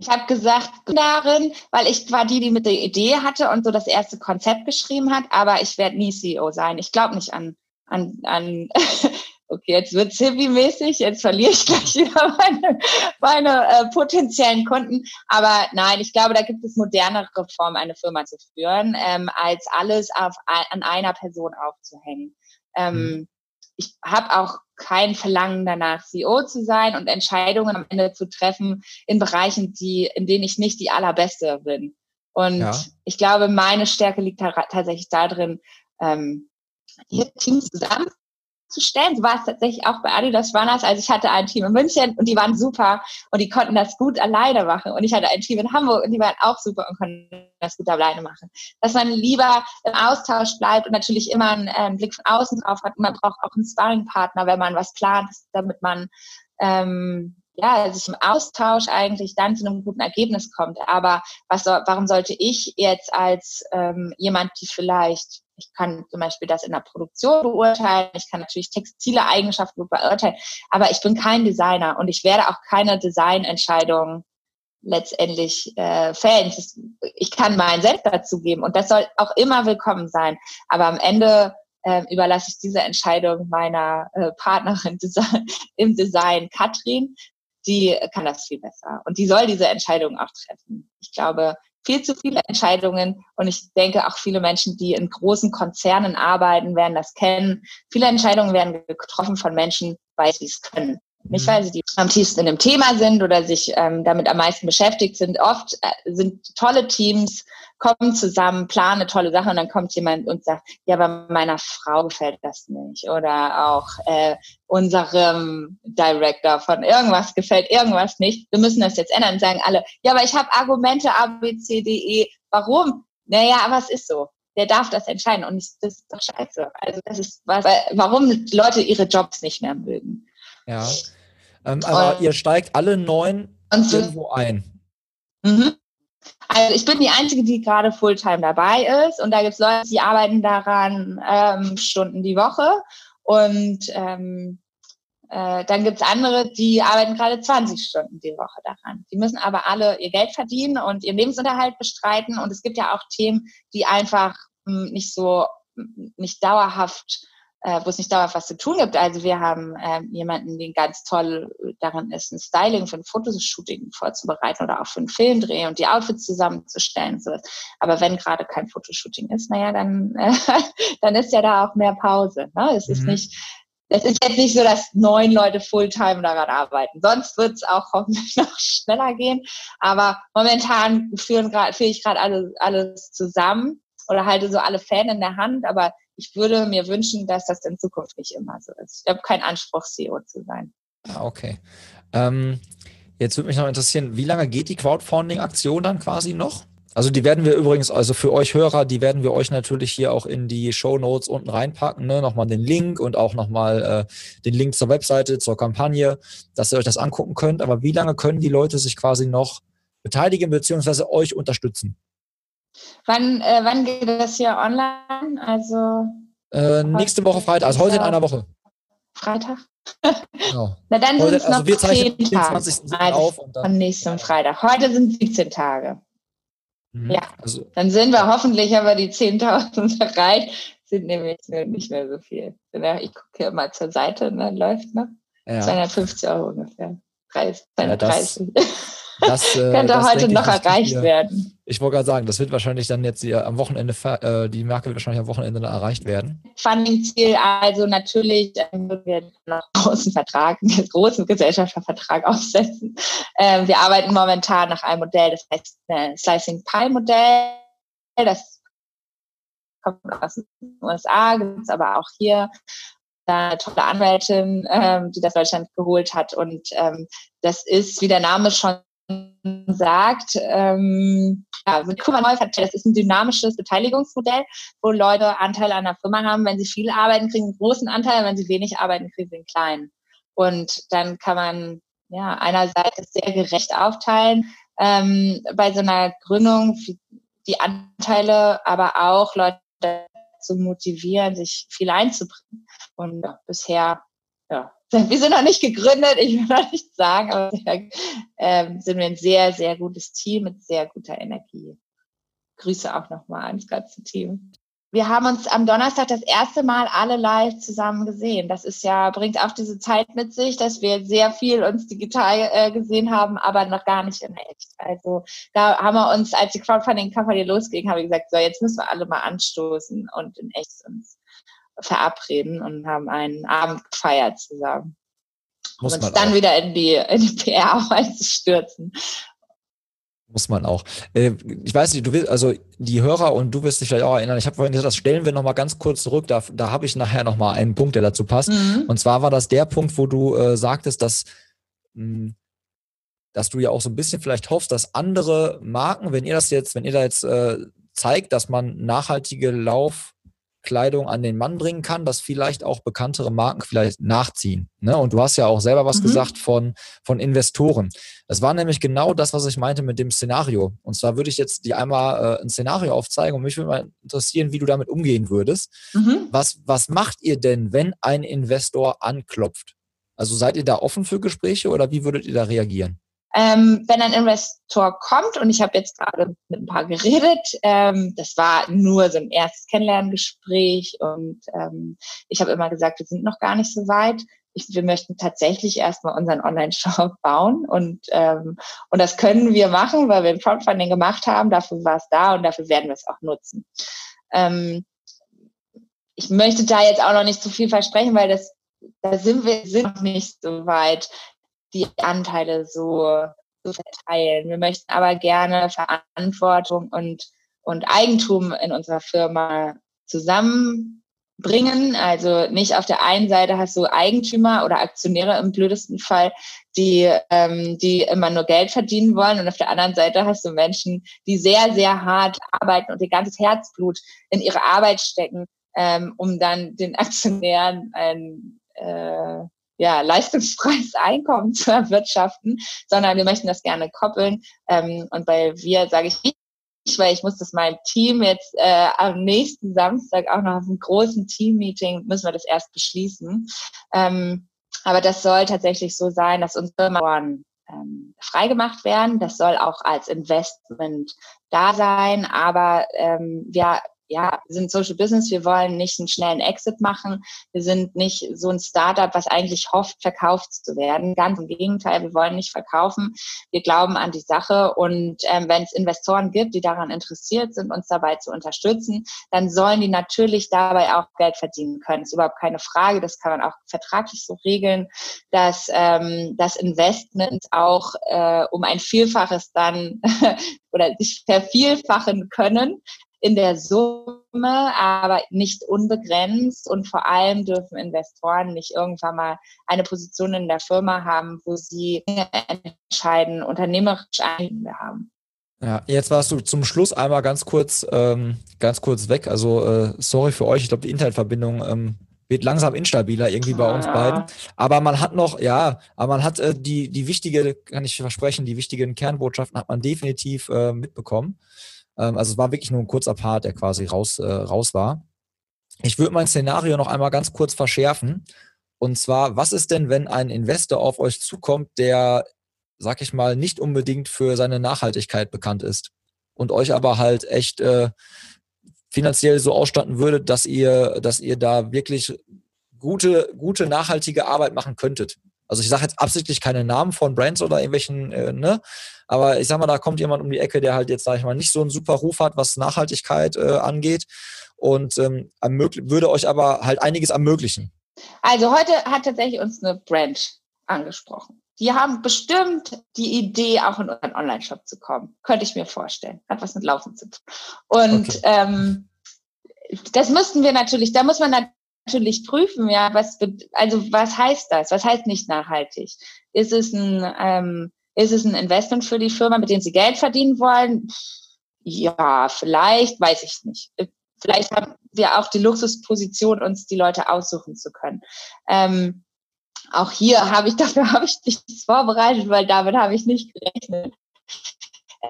Ich habe gesagt Gründerin, weil ich war die, die mit der Idee hatte und so das erste Konzept geschrieben hat, aber ich werde nie CEO sein. Ich glaube nicht an, an, an okay, jetzt wird's hippie-mäßig, jetzt verliere ich gleich wieder meine, meine äh, potenziellen Kunden. Aber nein, ich glaube, da gibt es modernere Formen, eine Firma zu führen, ähm, als alles auf, an einer Person aufzuhängen. Ähm, mhm. Ich habe auch kein Verlangen danach, CEO zu sein und Entscheidungen am Ende zu treffen in Bereichen, die, in denen ich nicht die allerbeste bin. Und ja. ich glaube, meine Stärke liegt tatsächlich darin, ähm, hier Teams zusammen zu stellen. So war es tatsächlich auch bei Adidas Runners. Also ich hatte ein Team in München und die waren super und die konnten das gut alleine machen. Und ich hatte ein Team in Hamburg und die waren auch super und konnten das gut alleine machen. Dass man lieber im Austausch bleibt und natürlich immer einen, äh, Blick von außen drauf hat. Und man braucht auch einen Sparringpartner, wenn man was plant, damit man ähm, ja, sich im Austausch eigentlich dann zu einem guten Ergebnis kommt. Aber was, warum sollte ich jetzt als ähm, jemand, die vielleicht ich kann zum Beispiel das in der Produktion beurteilen. Ich kann natürlich textile Eigenschaften beurteilen. Aber ich bin kein Designer und ich werde auch keine Designentscheidungen letztendlich äh, fällen. Ich kann meinen Selbst dazu geben und das soll auch immer willkommen sein. Aber am Ende äh, überlasse ich diese Entscheidung meiner äh, Partnerin im Design, Katrin. Die kann das viel besser und die soll diese Entscheidung auch treffen. Ich glaube, viel zu viele Entscheidungen und ich denke auch viele Menschen, die in großen Konzernen arbeiten, werden das kennen. Viele Entscheidungen werden getroffen von Menschen, weil sie es können. Nicht, mhm. weil sie die am tiefsten in dem Thema sind oder sich ähm, damit am meisten beschäftigt sind. Oft äh, sind tolle Teams, kommen zusammen, planen eine tolle Sache und dann kommt jemand und sagt, ja, aber meiner Frau gefällt das nicht. Oder auch äh, unserem Director von irgendwas gefällt irgendwas nicht. Wir müssen das jetzt ändern. Sagen alle, ja, aber ich habe Argumente A, B, C, D, E. Warum? Naja, aber es ist so der darf das entscheiden und das ist doch scheiße. Also das ist was, warum Leute ihre Jobs nicht mehr mögen. Ja. Ähm, aber und, ihr steigt alle neun irgendwo ein. Mhm. Also ich bin die Einzige, die gerade Fulltime dabei ist und da gibt es Leute, die arbeiten daran ähm, Stunden die Woche und ähm, äh, dann gibt es andere, die arbeiten gerade 20 Stunden die Woche daran. Die müssen aber alle ihr Geld verdienen und ihren Lebensunterhalt bestreiten und es gibt ja auch Themen, die einfach mh, hm, nicht so nicht dauerhaft äh, wo es nicht dauerhaft was zu tun gibt. Also wir haben äh, jemanden, der ganz toll darin ist, ein Styling für ein Fotoshooting vorzubereiten oder auch für einen Filmdreh und die Outfits zusammenzustellen. So. Aber wenn gerade kein Fotoshooting ist, naja, dann, äh, dann ist ja da auch mehr Pause. Ne? Es mhm. ist nicht es ist jetzt nicht so, dass neun Leute Fulltime daran arbeiten. Sonst wird es auch hoffentlich noch schneller gehen. Aber momentan führe ich gerade alles, alles zusammen oder halte so alle Fäden in der Hand. Aber ich würde mir wünschen, dass das in Zukunft nicht immer so ist. Ich habe keinen Anspruch, CEO zu sein. Ah, okay. Ähm, jetzt würde mich noch interessieren, wie lange geht die Crowdfunding-Aktion dann quasi noch? Also die werden wir übrigens, also für euch Hörer, die werden wir euch natürlich hier auch in die Show Notes unten reinpacken. Ne? Nochmal den Link und auch nochmal äh, den Link zur Webseite, zur Kampagne, dass ihr euch das angucken könnt. Aber wie lange können die Leute sich quasi noch beteiligen bzw. euch unterstützen? Wann, äh, wann geht das hier online? Also äh, nächste Woche Freitag, also heute in einer Woche. Freitag? Genau. Na dann sind es also noch wir zehn Tage also auf und dann, am nächsten Freitag. Heute sind 17 Tage. Mhm. Ja, also, dann sind wir hoffentlich aber die 10.000 erreicht. Sind nämlich nicht mehr so viel. Ich gucke hier mal zur Seite, ne? läuft noch. Ja. 250 Euro ungefähr. 30. Ja, das, äh, könnte das heute noch erreicht hier, werden. Ich wollte gerade sagen, das wird wahrscheinlich dann jetzt hier am Wochenende, äh, die Marke wird wahrscheinlich am Wochenende erreicht werden. Funding-Ziel, also natürlich ähm, wir noch einen großen Vertrag, einen großen Gesellschaftsvertrag aufsetzen. Ähm, wir arbeiten momentan nach einem Modell, das heißt äh, Slicing Pie Modell. Das kommt aus den USA, gibt es aber auch hier eine tolle Anwältin, ähm, die das Deutschland geholt hat. Und ähm, das ist, wie der Name schon sagt, ähm, ja, mit Kuba das ist ein dynamisches Beteiligungsmodell, wo Leute Anteil an der Firma haben. Wenn sie viel arbeiten, kriegen einen großen Anteil, wenn sie wenig arbeiten, kriegen sie einen kleinen. Und dann kann man ja einerseits sehr gerecht aufteilen, ähm, bei so einer Gründung die Anteile, aber auch Leute zu motivieren, sich viel einzubringen. Und ja, bisher, ja, wir sind noch nicht gegründet, ich will noch nicht sagen, aber ähm, sind wir ein sehr, sehr gutes Team mit sehr guter Energie. Grüße auch nochmal ans ganze Team wir haben uns am Donnerstag das erste Mal alle live zusammen gesehen. Das ist ja, bringt auch diese Zeit mit sich, dass wir sehr viel uns digital äh, gesehen haben, aber noch gar nicht in echt. Also da haben wir uns, als die Crowdfunding-Kampagne losging, haben wir gesagt, so jetzt müssen wir alle mal anstoßen und in echt uns verabreden und haben einen Abend gefeiert zusammen. Muss um uns dann auch. wieder in die, in die PR-Arbeit zu stürzen. Muss man auch. Äh, ich weiß nicht, du willst, also die Hörer und du wirst dich vielleicht auch erinnern, ich habe vorhin gesagt, das stellen wir nochmal ganz kurz zurück, da, da habe ich nachher nochmal einen Punkt, der dazu passt. Mhm. Und zwar war das der Punkt, wo du äh, sagtest, dass, mh, hm, dass du ja auch so ein bisschen vielleicht hoffst, dass andere Marken, wenn ihr das jetzt, wenn ihr da jetzt äh, zeigt, dass man nachhaltige Lauf, Kleidung an den Mann bringen kann, dass vielleicht auch bekanntere Marken vielleicht nachziehen. Ne? Und du hast ja auch selber was mhm. gesagt von, von Investoren. Das war nämlich genau das, was ich meinte mit dem Szenario. Und zwar würde ich jetzt dir einmal äh, ein Szenario aufzeigen und mich würde mal interessieren, wie du damit umgehen würdest. Mhm. Was, was macht ihr denn, wenn ein Investor anklopft? Also seid ihr da offen für Gespräche oder wie würdet ihr da reagieren? Ähm, wenn ein Investor kommt, und ich habe jetzt gerade mit ein paar geredet, ähm, das war nur so ein erstes Kennenlerngespräch und ähm, ich habe immer gesagt, wir sind noch gar nicht so weit. Ich, wir möchten tatsächlich erstmal unseren Online-Shop bauen und, ähm, und das können wir machen, weil wir ein Crowdfunding gemacht haben. Dafür war es da und dafür werden wir es auch nutzen. Ähm, ich möchte da jetzt auch noch nicht zu viel versprechen, weil das da sind wir sind noch nicht so weit die Anteile so, so verteilen. Wir möchten aber gerne Verantwortung und, und Eigentum in unserer Firma zusammenbringen. Also nicht auf der einen Seite hast du Eigentümer oder Aktionäre im blödesten Fall, die, ähm, die immer nur Geld verdienen wollen. Und auf der anderen Seite hast du Menschen, die sehr, sehr hart arbeiten und ihr ganzes Herzblut in ihre Arbeit stecken, ähm, um dann den Aktionären ein äh, ja, leistungsfreies Einkommen zu erwirtschaften, sondern wir möchten das gerne koppeln. Ähm, und bei wir sage ich nicht, weil ich muss das meinem Team jetzt äh, am nächsten Samstag auch noch auf einem großen Team-Meeting müssen wir das erst beschließen. Ähm, aber das soll tatsächlich so sein, dass unsere Mauern ähm, freigemacht werden. Das soll auch als Investment da sein, aber ähm, wir ja, wir sind Social Business, wir wollen nicht einen schnellen Exit machen. Wir sind nicht so ein Startup, was eigentlich hofft, verkauft zu werden. Ganz im Gegenteil, wir wollen nicht verkaufen. Wir glauben an die Sache und ähm, wenn es Investoren gibt, die daran interessiert sind, uns dabei zu unterstützen, dann sollen die natürlich dabei auch Geld verdienen können. Das ist überhaupt keine Frage. Das kann man auch vertraglich so regeln, dass ähm, das Investment auch äh, um ein Vielfaches dann oder sich vervielfachen können, in der Summe, aber nicht unbegrenzt. Und vor allem dürfen Investoren nicht irgendwann mal eine Position in der Firma haben, wo sie entscheiden, unternehmerisch Einfluss haben. Ja, jetzt warst du zum Schluss einmal ganz kurz, ähm, ganz kurz weg. Also äh, sorry für euch. Ich glaube, die Internetverbindung ähm, wird langsam instabiler irgendwie bei uns beiden. Aber man hat noch, ja, aber man hat äh, die die wichtige, kann ich versprechen, die wichtigen Kernbotschaften hat man definitiv äh, mitbekommen. Ähm, also es war wirklich nur ein kurzer Part, der quasi raus, äh, raus war. Ich würde mein Szenario noch einmal ganz kurz verschärfen. Und zwar, was ist denn, wenn ein Investor auf euch zukommt, der, sag ich mal, nicht unbedingt für seine Nachhaltigkeit bekannt ist und euch aber halt echt äh, finanziell so ausstatten würde, dass ihr, dass ihr da wirklich gute, gute, nachhaltige Arbeit machen könntet. Also ich sage jetzt absichtlich keine Namen von Brands oder irgendwelchen, äh, ne? Aber ich sag mal, da kommt jemand um die Ecke, der halt jetzt, sag ich mal, nicht so einen super Ruf hat, was Nachhaltigkeit äh, angeht und ähm, würde euch aber halt einiges ermöglichen. Also heute hat tatsächlich uns eine Brand angesprochen. Die haben bestimmt die Idee, auch in unseren Online-Shop zu kommen. Könnte ich mir vorstellen. Hat was mit Laufen zu tun. Und okay. ähm, das müssten wir natürlich, da muss man natürlich prüfen, ja, was, also was heißt das? Was heißt nicht nachhaltig? Ist es ein, ähm, ist es ein Investment für die Firma, mit dem sie Geld verdienen wollen? Ja, vielleicht, weiß ich nicht. Vielleicht haben wir auch die Luxusposition, uns die Leute aussuchen zu können. Ähm, auch hier habe ich, dafür habe ich nichts vorbereitet, weil damit habe ich nicht gerechnet.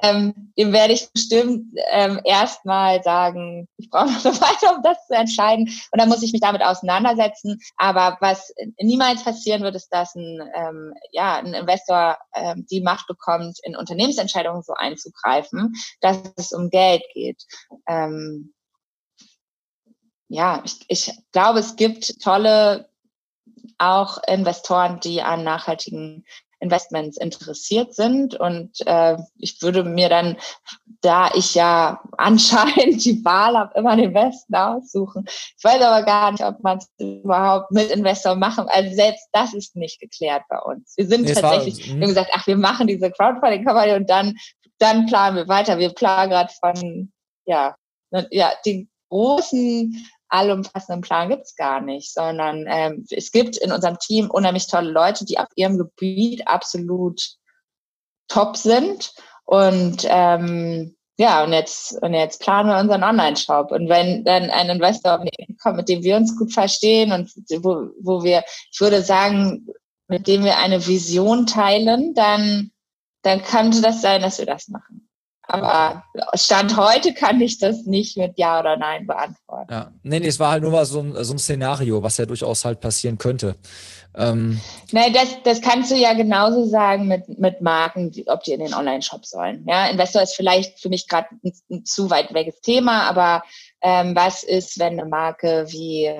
Ähm, dem werde ich bestimmt ähm, erstmal sagen, ich brauche noch eine Weile, um das zu entscheiden. Und dann muss ich mich damit auseinandersetzen. Aber was niemals passieren wird, ist, dass ein, ähm, ja, ein Investor ähm, die Macht bekommt, in Unternehmensentscheidungen so einzugreifen, dass es um Geld geht. Ähm, ja, ich, ich glaube, es gibt tolle auch Investoren, die an nachhaltigen Investments interessiert sind. Und äh, ich würde mir dann, da ich ja anscheinend die Wahl habe, immer den besten aussuchen. Ich weiß aber gar nicht, ob man es überhaupt mit Investoren machen. Also selbst das ist nicht geklärt bei uns. Wir sind nee, tatsächlich, wir haben gesagt, ach, wir machen diese Crowdfunding-Kampagne und dann, dann planen wir weiter. Wir planen gerade von, ja, ne, ja, die großen allumfassenden Plan gibt's gar nicht, sondern ähm, es gibt in unserem Team unheimlich tolle Leute, die auf ihrem Gebiet absolut top sind. Und ähm, ja, und jetzt, und jetzt planen wir unseren Online-Shop. Und wenn dann ein Investor kommt, mit dem wir uns gut verstehen und wo, wo wir, ich würde sagen, mit dem wir eine Vision teilen, dann, dann könnte das sein, dass wir das machen. Aber Stand heute kann ich das nicht mit Ja oder Nein beantworten. Ja, nee, nee, es war halt nur mal so ein, so ein Szenario, was ja durchaus halt passieren könnte. Ähm, Nein, das, das kannst du ja genauso sagen mit, mit Marken, die, ob die in den Online-Shop sollen. Ja, Investor ist vielleicht für mich gerade ein, ein, zu weit weges Thema, aber ähm, was ist, wenn eine Marke wie,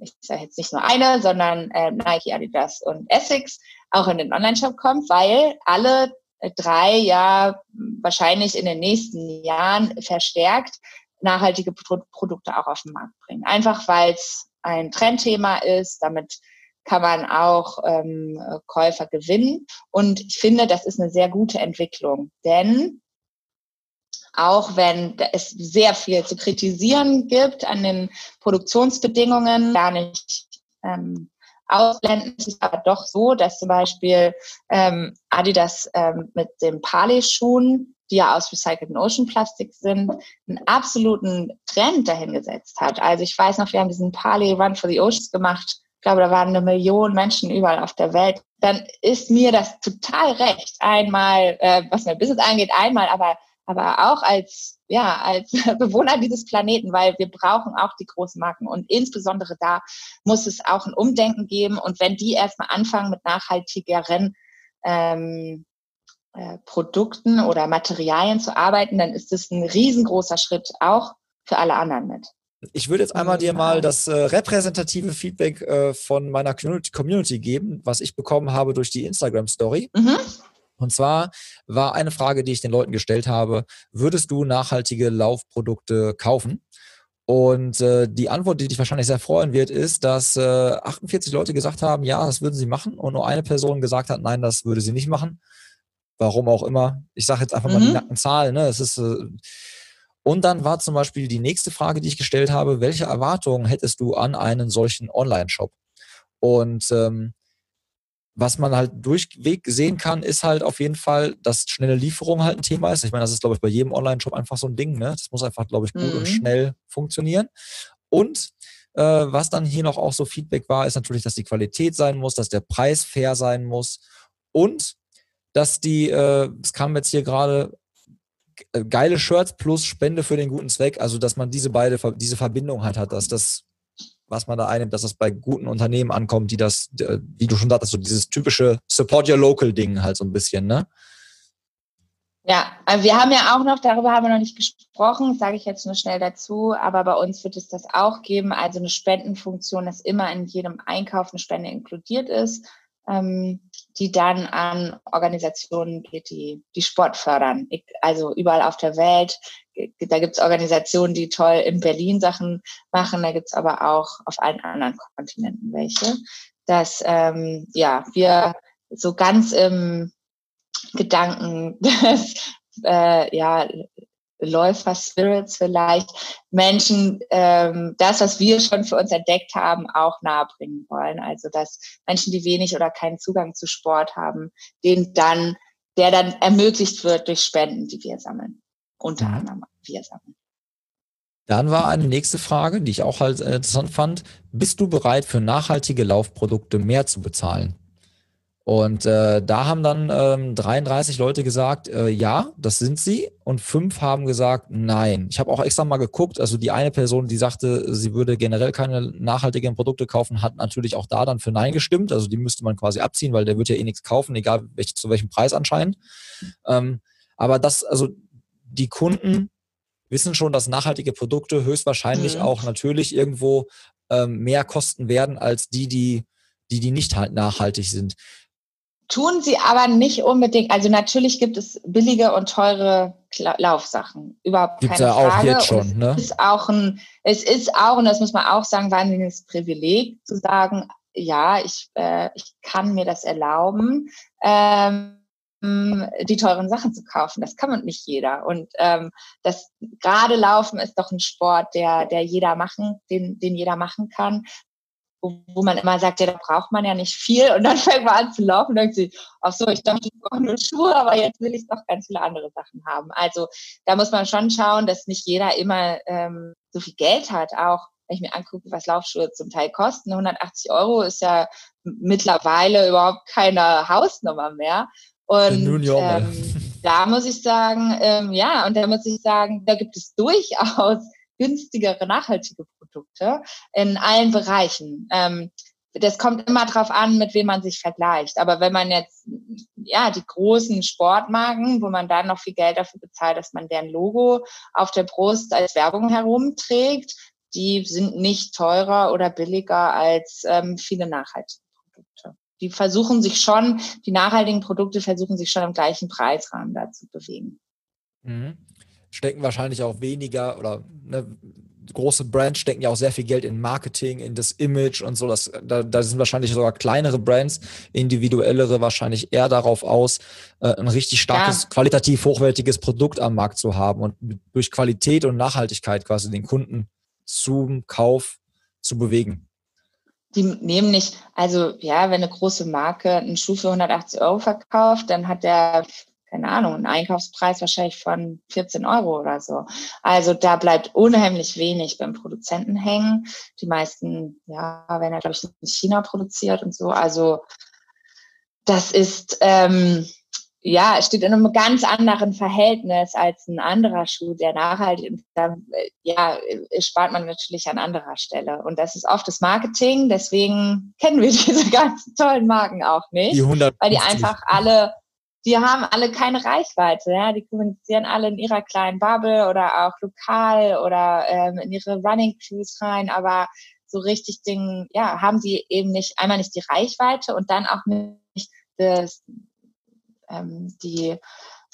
ich sage jetzt nicht nur eine, sondern äh, Nike, Adidas und Essex auch in den Online-Shop kommt, weil alle drei ja wahrscheinlich in den nächsten Jahren verstärkt nachhaltige Produkte auch auf den Markt bringen. Einfach weil es ein Trendthema ist, damit kann man auch ähm, Käufer gewinnen. Und ich finde, das ist eine sehr gute Entwicklung, denn auch wenn es sehr viel zu kritisieren gibt an den Produktionsbedingungen, gar nicht ähm, ausblenden. Es ist aber doch so, dass zum Beispiel ähm, Adidas ähm, mit den Palais-Schuhen, die ja aus recycelten Ocean Plastik sind, einen absoluten Trend dahin gesetzt hat. Also ich weiß noch, wir haben diesen Palais Run for the Oceans gemacht. Ich glaube, da waren eine Million Menschen überall auf der Welt. Dann ist mir das total recht. Einmal, äh, was mein Business angeht, einmal, aber aber auch als, ja, als Bewohner dieses Planeten, weil wir brauchen auch die großen Marken. Und insbesondere da muss es auch ein Umdenken geben. Und wenn die erstmal anfangen mit nachhaltigeren ähm, äh, Produkten oder Materialien zu arbeiten, dann ist das ein riesengroßer Schritt auch für alle anderen mit. Ich würde jetzt einmal dir mal das äh, repräsentative Feedback äh, von meiner Community geben, was ich bekommen habe durch die Instagram-Story. Mhm. Und zwar war eine Frage, die ich den Leuten gestellt habe, würdest du nachhaltige Laufprodukte kaufen? Und äh, die Antwort, die dich wahrscheinlich sehr freuen wird, ist, dass äh, 48 Leute gesagt haben, ja, das würden sie machen. Und nur eine Person gesagt hat, nein, das würde sie nicht machen. Warum auch immer. Ich sage jetzt einfach mhm. mal die mhm. nackten Zahlen. Ne? Es ist, äh, und dann war zum Beispiel die nächste Frage, die ich gestellt habe, welche Erwartungen hättest du an einen solchen Online-Shop? Und ähm, was man halt durchweg sehen kann, ist halt auf jeden Fall, dass schnelle Lieferung halt ein Thema ist. Ich meine, das ist, glaube ich, bei jedem Online-Shop einfach so ein Ding. Ne? Das muss einfach, glaube ich, gut mhm. und schnell funktionieren. Und äh, was dann hier noch auch so Feedback war, ist natürlich, dass die Qualität sein muss, dass der Preis fair sein muss und dass die, äh, es kam jetzt hier gerade, äh, geile Shirts plus Spende für den guten Zweck, also dass man diese beide, diese Verbindung halt hat, dass das was man da einnimmt, dass das bei guten Unternehmen ankommt, die das, wie du schon sagtest, so dieses typische Support Your Local Ding halt so ein bisschen, ne? Ja, also wir haben ja auch noch, darüber haben wir noch nicht gesprochen, sage ich jetzt nur schnell dazu, aber bei uns wird es das auch geben, also eine Spendenfunktion, dass immer in jedem Einkauf eine Spende inkludiert ist ähm, die dann an Organisationen geht, die, die Sport fördern. Also überall auf der Welt. Da gibt es Organisationen, die toll in Berlin Sachen machen. Da gibt es aber auch auf allen anderen Kontinenten welche. Dass ähm, ja wir so ganz im Gedanken des äh, ja, Läufer-Spirits vielleicht Menschen ähm, das, was wir schon für uns entdeckt haben, auch nahebringen wollen. Also dass Menschen, die wenig oder keinen Zugang zu Sport haben, den dann, der dann ermöglicht wird durch Spenden, die wir sammeln. Unter mhm. anderem wir sammeln. Dann war eine nächste Frage, die ich auch halt interessant fand. Bist du bereit, für nachhaltige Laufprodukte mehr zu bezahlen? Und äh, da haben dann ähm, 33 Leute gesagt, äh, ja, das sind sie. Und fünf haben gesagt, nein. Ich habe auch extra mal geguckt. Also die eine Person, die sagte, sie würde generell keine nachhaltigen Produkte kaufen, hat natürlich auch da dann für Nein gestimmt. Also die müsste man quasi abziehen, weil der wird ja eh nichts kaufen, egal welch, zu welchem Preis anscheinend. Ähm, aber das, also die Kunden wissen schon, dass nachhaltige Produkte höchstwahrscheinlich mhm. auch natürlich irgendwo ähm, mehr kosten werden als die, die, die, die nicht halt nachhaltig sind. Tun sie aber nicht unbedingt. Also natürlich gibt es billige und teure Laufsachen. Überhaupt Gibt's keine ja Frage. auch jetzt schon, ne? Es ist auch ein, es ist auch, und das muss man auch sagen, wahnsinniges Privileg zu sagen, ja, ich, äh, ich kann mir das erlauben, ähm, die teuren Sachen zu kaufen. Das kann man nicht jeder. Und ähm, das gerade Laufen ist doch ein Sport, der, der jeder machen, den, den jeder machen kann wo, man immer sagt, ja, da braucht man ja nicht viel. Und dann fängt man an zu laufen und denkt sich, ach so, ich dachte, ich brauche nur Schuhe, aber jetzt will ich doch ganz viele andere Sachen haben. Also da muss man schon schauen, dass nicht jeder immer ähm, so viel Geld hat. Auch wenn ich mir angucke, was Laufschuhe zum Teil kosten, 180 Euro ist ja mittlerweile überhaupt keine Hausnummer mehr. Und ähm, da muss ich sagen, ähm, ja, und da muss ich sagen, da gibt es durchaus günstigere, nachhaltige Produkte in allen Bereichen. Ähm, das kommt immer drauf an, mit wem man sich vergleicht. Aber wenn man jetzt, ja, die großen Sportmarken, wo man dann noch viel Geld dafür bezahlt, dass man deren Logo auf der Brust als Werbung herumträgt, die sind nicht teurer oder billiger als ähm, viele nachhaltige Produkte. Die versuchen sich schon, die nachhaltigen Produkte versuchen sich schon im gleichen Preisrahmen da zu bewegen. Mhm stecken wahrscheinlich auch weniger oder ne, große Brands stecken ja auch sehr viel Geld in Marketing, in das Image und so. Das, da, da sind wahrscheinlich sogar kleinere Brands, individuellere wahrscheinlich eher darauf aus, äh, ein richtig starkes, ja. qualitativ hochwertiges Produkt am Markt zu haben und durch Qualität und Nachhaltigkeit quasi den Kunden zum Kauf zu bewegen. Die nehmen nicht, also ja, wenn eine große Marke einen Schuh für 180 Euro verkauft, dann hat der keine Ahnung, ein Einkaufspreis wahrscheinlich von 14 Euro oder so. Also da bleibt unheimlich wenig beim Produzenten hängen. Die meisten, ja, werden ja, glaube ich, in China produziert und so. Also das ist, ähm, ja, steht in einem ganz anderen Verhältnis als ein anderer Schuh, der nachhaltig ist. Da, ja, spart man natürlich an anderer Stelle. Und das ist oft das Marketing. Deswegen kennen wir diese ganzen tollen Marken auch nicht. Die weil die einfach alle die haben alle keine Reichweite. Ja? Die kommunizieren alle in ihrer kleinen Bubble oder auch lokal oder ähm, in ihre Running Crews rein, aber so richtig Ding, ja, haben sie eben nicht, einmal nicht die Reichweite und dann auch nicht das, ähm, die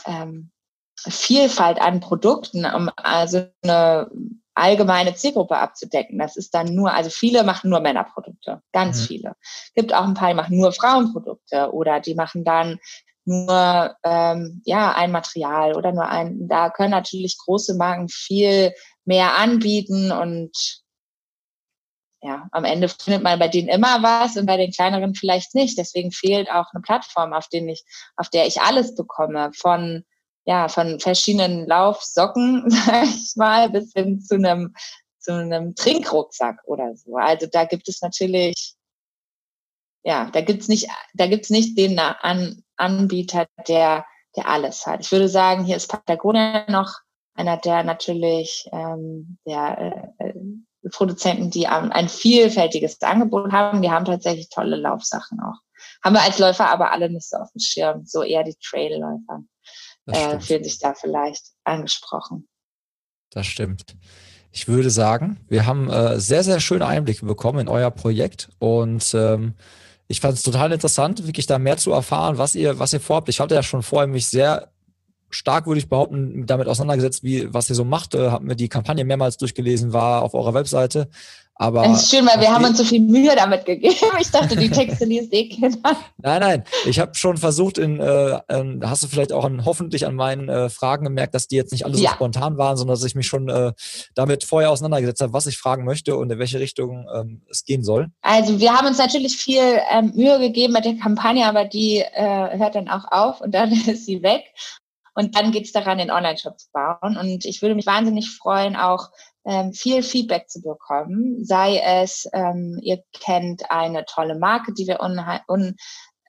ähm, Vielfalt an Produkten, um also eine allgemeine Zielgruppe abzudecken. Das ist dann nur, also viele machen nur Männerprodukte, ganz mhm. viele. Gibt auch ein paar, die machen nur Frauenprodukte oder die machen dann nur ähm, ja ein Material oder nur ein. Da können natürlich große Marken viel mehr anbieten und ja, am Ende findet man bei denen immer was und bei den kleineren vielleicht nicht. Deswegen fehlt auch eine Plattform, auf, den ich, auf der ich alles bekomme. Von, ja, von verschiedenen Laufsocken, sag ich mal, bis hin zu einem, zu einem Trinkrucksack oder so. Also da gibt es natürlich, ja, da gibt's nicht, da gibt's nicht den an, Anbieter, der, der alles hat. Ich würde sagen, hier ist Patagonia noch einer der natürlich ähm, der äh, Produzenten, die ähm, ein vielfältiges Angebot haben. Die haben tatsächlich tolle Laufsachen auch. Haben wir als Läufer aber alle nicht so auf dem Schirm, so eher die Trailläufer äh, fühlen sich da vielleicht angesprochen. Das stimmt. Ich würde sagen, wir haben äh, sehr, sehr schöne Einblicke bekommen in euer Projekt und ähm, ich fand es total interessant, wirklich da mehr zu erfahren, was ihr, was ihr vorhabt. Ich hatte ja schon vorher mich sehr stark, würde ich behaupten, damit auseinandergesetzt, wie, was ihr so macht. Äh, hab mir die Kampagne mehrmals durchgelesen, war auf eurer Webseite. Aber das ist schön, weil wir haben uns so viel Mühe damit gegeben. Ich dachte, die Texte liest eh keiner. Nein, nein. Ich habe schon versucht, in, äh, hast du vielleicht auch an, hoffentlich an meinen äh, Fragen gemerkt, dass die jetzt nicht alle ja. so spontan waren, sondern dass ich mich schon äh, damit vorher auseinandergesetzt habe, was ich fragen möchte und in welche Richtung ähm, es gehen soll. Also wir haben uns natürlich viel ähm, Mühe gegeben mit der Kampagne, aber die äh, hört dann auch auf und dann ist sie weg. Und dann geht es daran, den Online-Shop zu bauen. Und ich würde mich wahnsinnig freuen, auch ähm, viel Feedback zu bekommen. Sei es, ähm, ihr kennt eine tolle Marke, die wir un, un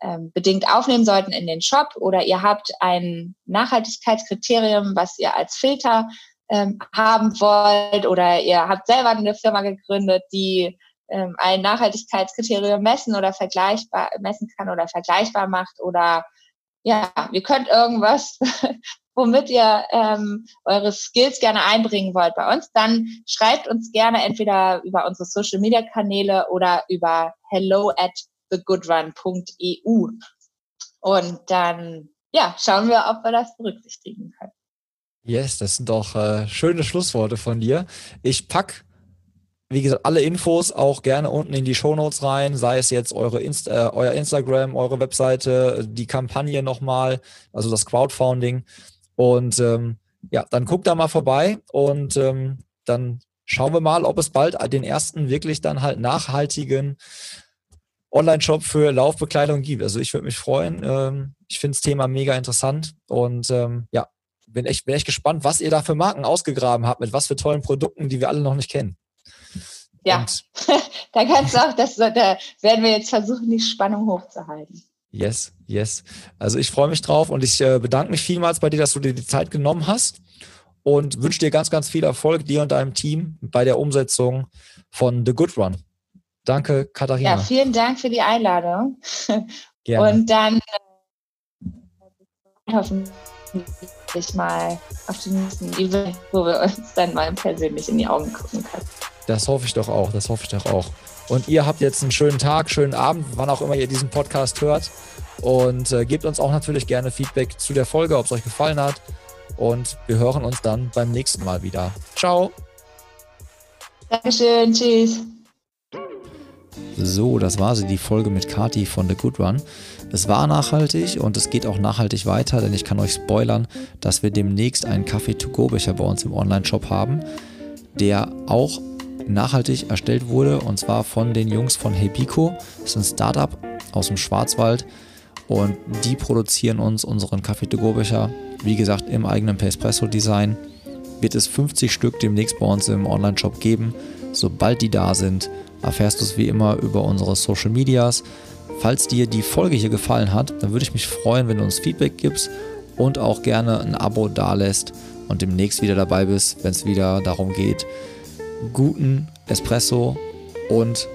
ähm, aufnehmen sollten in den Shop oder ihr habt ein Nachhaltigkeitskriterium, was ihr als Filter ähm, haben wollt oder ihr habt selber eine Firma gegründet, die ähm, ein Nachhaltigkeitskriterium messen oder vergleichbar messen kann oder vergleichbar macht oder ja, ihr könnt irgendwas, womit ihr ähm, eure Skills gerne einbringen wollt bei uns, dann schreibt uns gerne entweder über unsere Social Media Kanäle oder über hello at thegoodrun.eu. Und dann, ja, schauen wir, ob wir das berücksichtigen können. Yes, das sind doch äh, schöne Schlussworte von dir. Ich pack, wie gesagt, alle Infos auch gerne unten in die Shownotes rein, sei es jetzt eure Inst äh, euer Instagram, eure Webseite, die Kampagne nochmal, also das Crowdfunding. Und ähm, ja, dann guckt da mal vorbei und ähm, dann schauen wir mal, ob es bald den ersten wirklich dann halt nachhaltigen Online-Shop für Laufbekleidung gibt. Also ich würde mich freuen. Ähm, ich finde das Thema mega interessant und ähm, ja, bin echt, bin echt gespannt, was ihr da für Marken ausgegraben habt, mit was für tollen Produkten, die wir alle noch nicht kennen. Ja, da kannst du auch, das, da werden wir jetzt versuchen, die Spannung hochzuhalten. Yes, yes. Also ich freue mich drauf und ich äh, bedanke mich vielmals bei dir, dass du dir die Zeit genommen hast und wünsche dir ganz, ganz viel Erfolg, dir und deinem Team bei der Umsetzung von The Good Run. Danke, Katharina. Ja, vielen Dank für die Einladung. Gerne. Und dann äh, hoffentlich mal auf den nächsten Event, wo wir uns dann mal persönlich in die Augen gucken können. Das hoffe ich doch auch, das hoffe ich doch auch. Und ihr habt jetzt einen schönen Tag, schönen Abend, wann auch immer ihr diesen Podcast hört. Und äh, gebt uns auch natürlich gerne Feedback zu der Folge, ob es euch gefallen hat. Und wir hören uns dann beim nächsten Mal wieder. Ciao. Dankeschön, tschüss. So, das war sie, die Folge mit Kati von The Good Run. Es war nachhaltig und es geht auch nachhaltig weiter, denn ich kann euch spoilern, dass wir demnächst einen Kaffee-to-go-Becher bei uns im Online-Shop haben, der auch nachhaltig erstellt wurde und zwar von den Jungs von Hepico. Das ist ein Startup aus dem Schwarzwald und die produzieren uns unseren Kaffee-to-go-Becher, wie gesagt, im eigenen Pespresso-Design. Wird es 50 Stück demnächst bei uns im Online-Shop geben. Sobald die da sind, erfährst du es wie immer über unsere Social Medias. Falls dir die Folge hier gefallen hat, dann würde ich mich freuen, wenn du uns Feedback gibst und auch gerne ein Abo dalässt und demnächst wieder dabei bist, wenn es wieder darum geht, guten Espresso und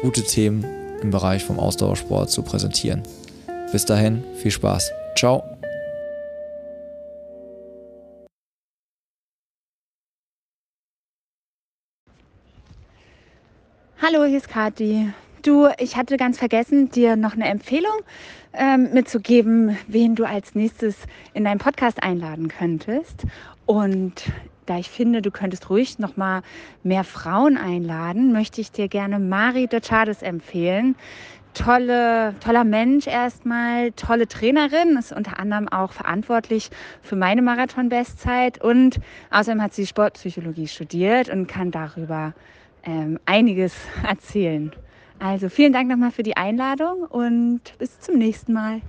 gute Themen im Bereich vom Ausdauersport zu präsentieren. Bis dahin, viel Spaß. Ciao. Hallo, hier ist Kathi. Du, ich hatte ganz vergessen, dir noch eine Empfehlung ähm, mitzugeben, wen du als nächstes in deinen Podcast einladen könntest. Und da ich finde, du könntest ruhig noch mal mehr Frauen einladen, möchte ich dir gerne Mari de Chades empfehlen. Tolle, toller Mensch erstmal, tolle Trainerin, ist unter anderem auch verantwortlich für meine Marathon-Bestzeit und außerdem hat sie Sportpsychologie studiert und kann darüber ähm, einiges erzählen. Also vielen Dank nochmal für die Einladung und bis zum nächsten Mal.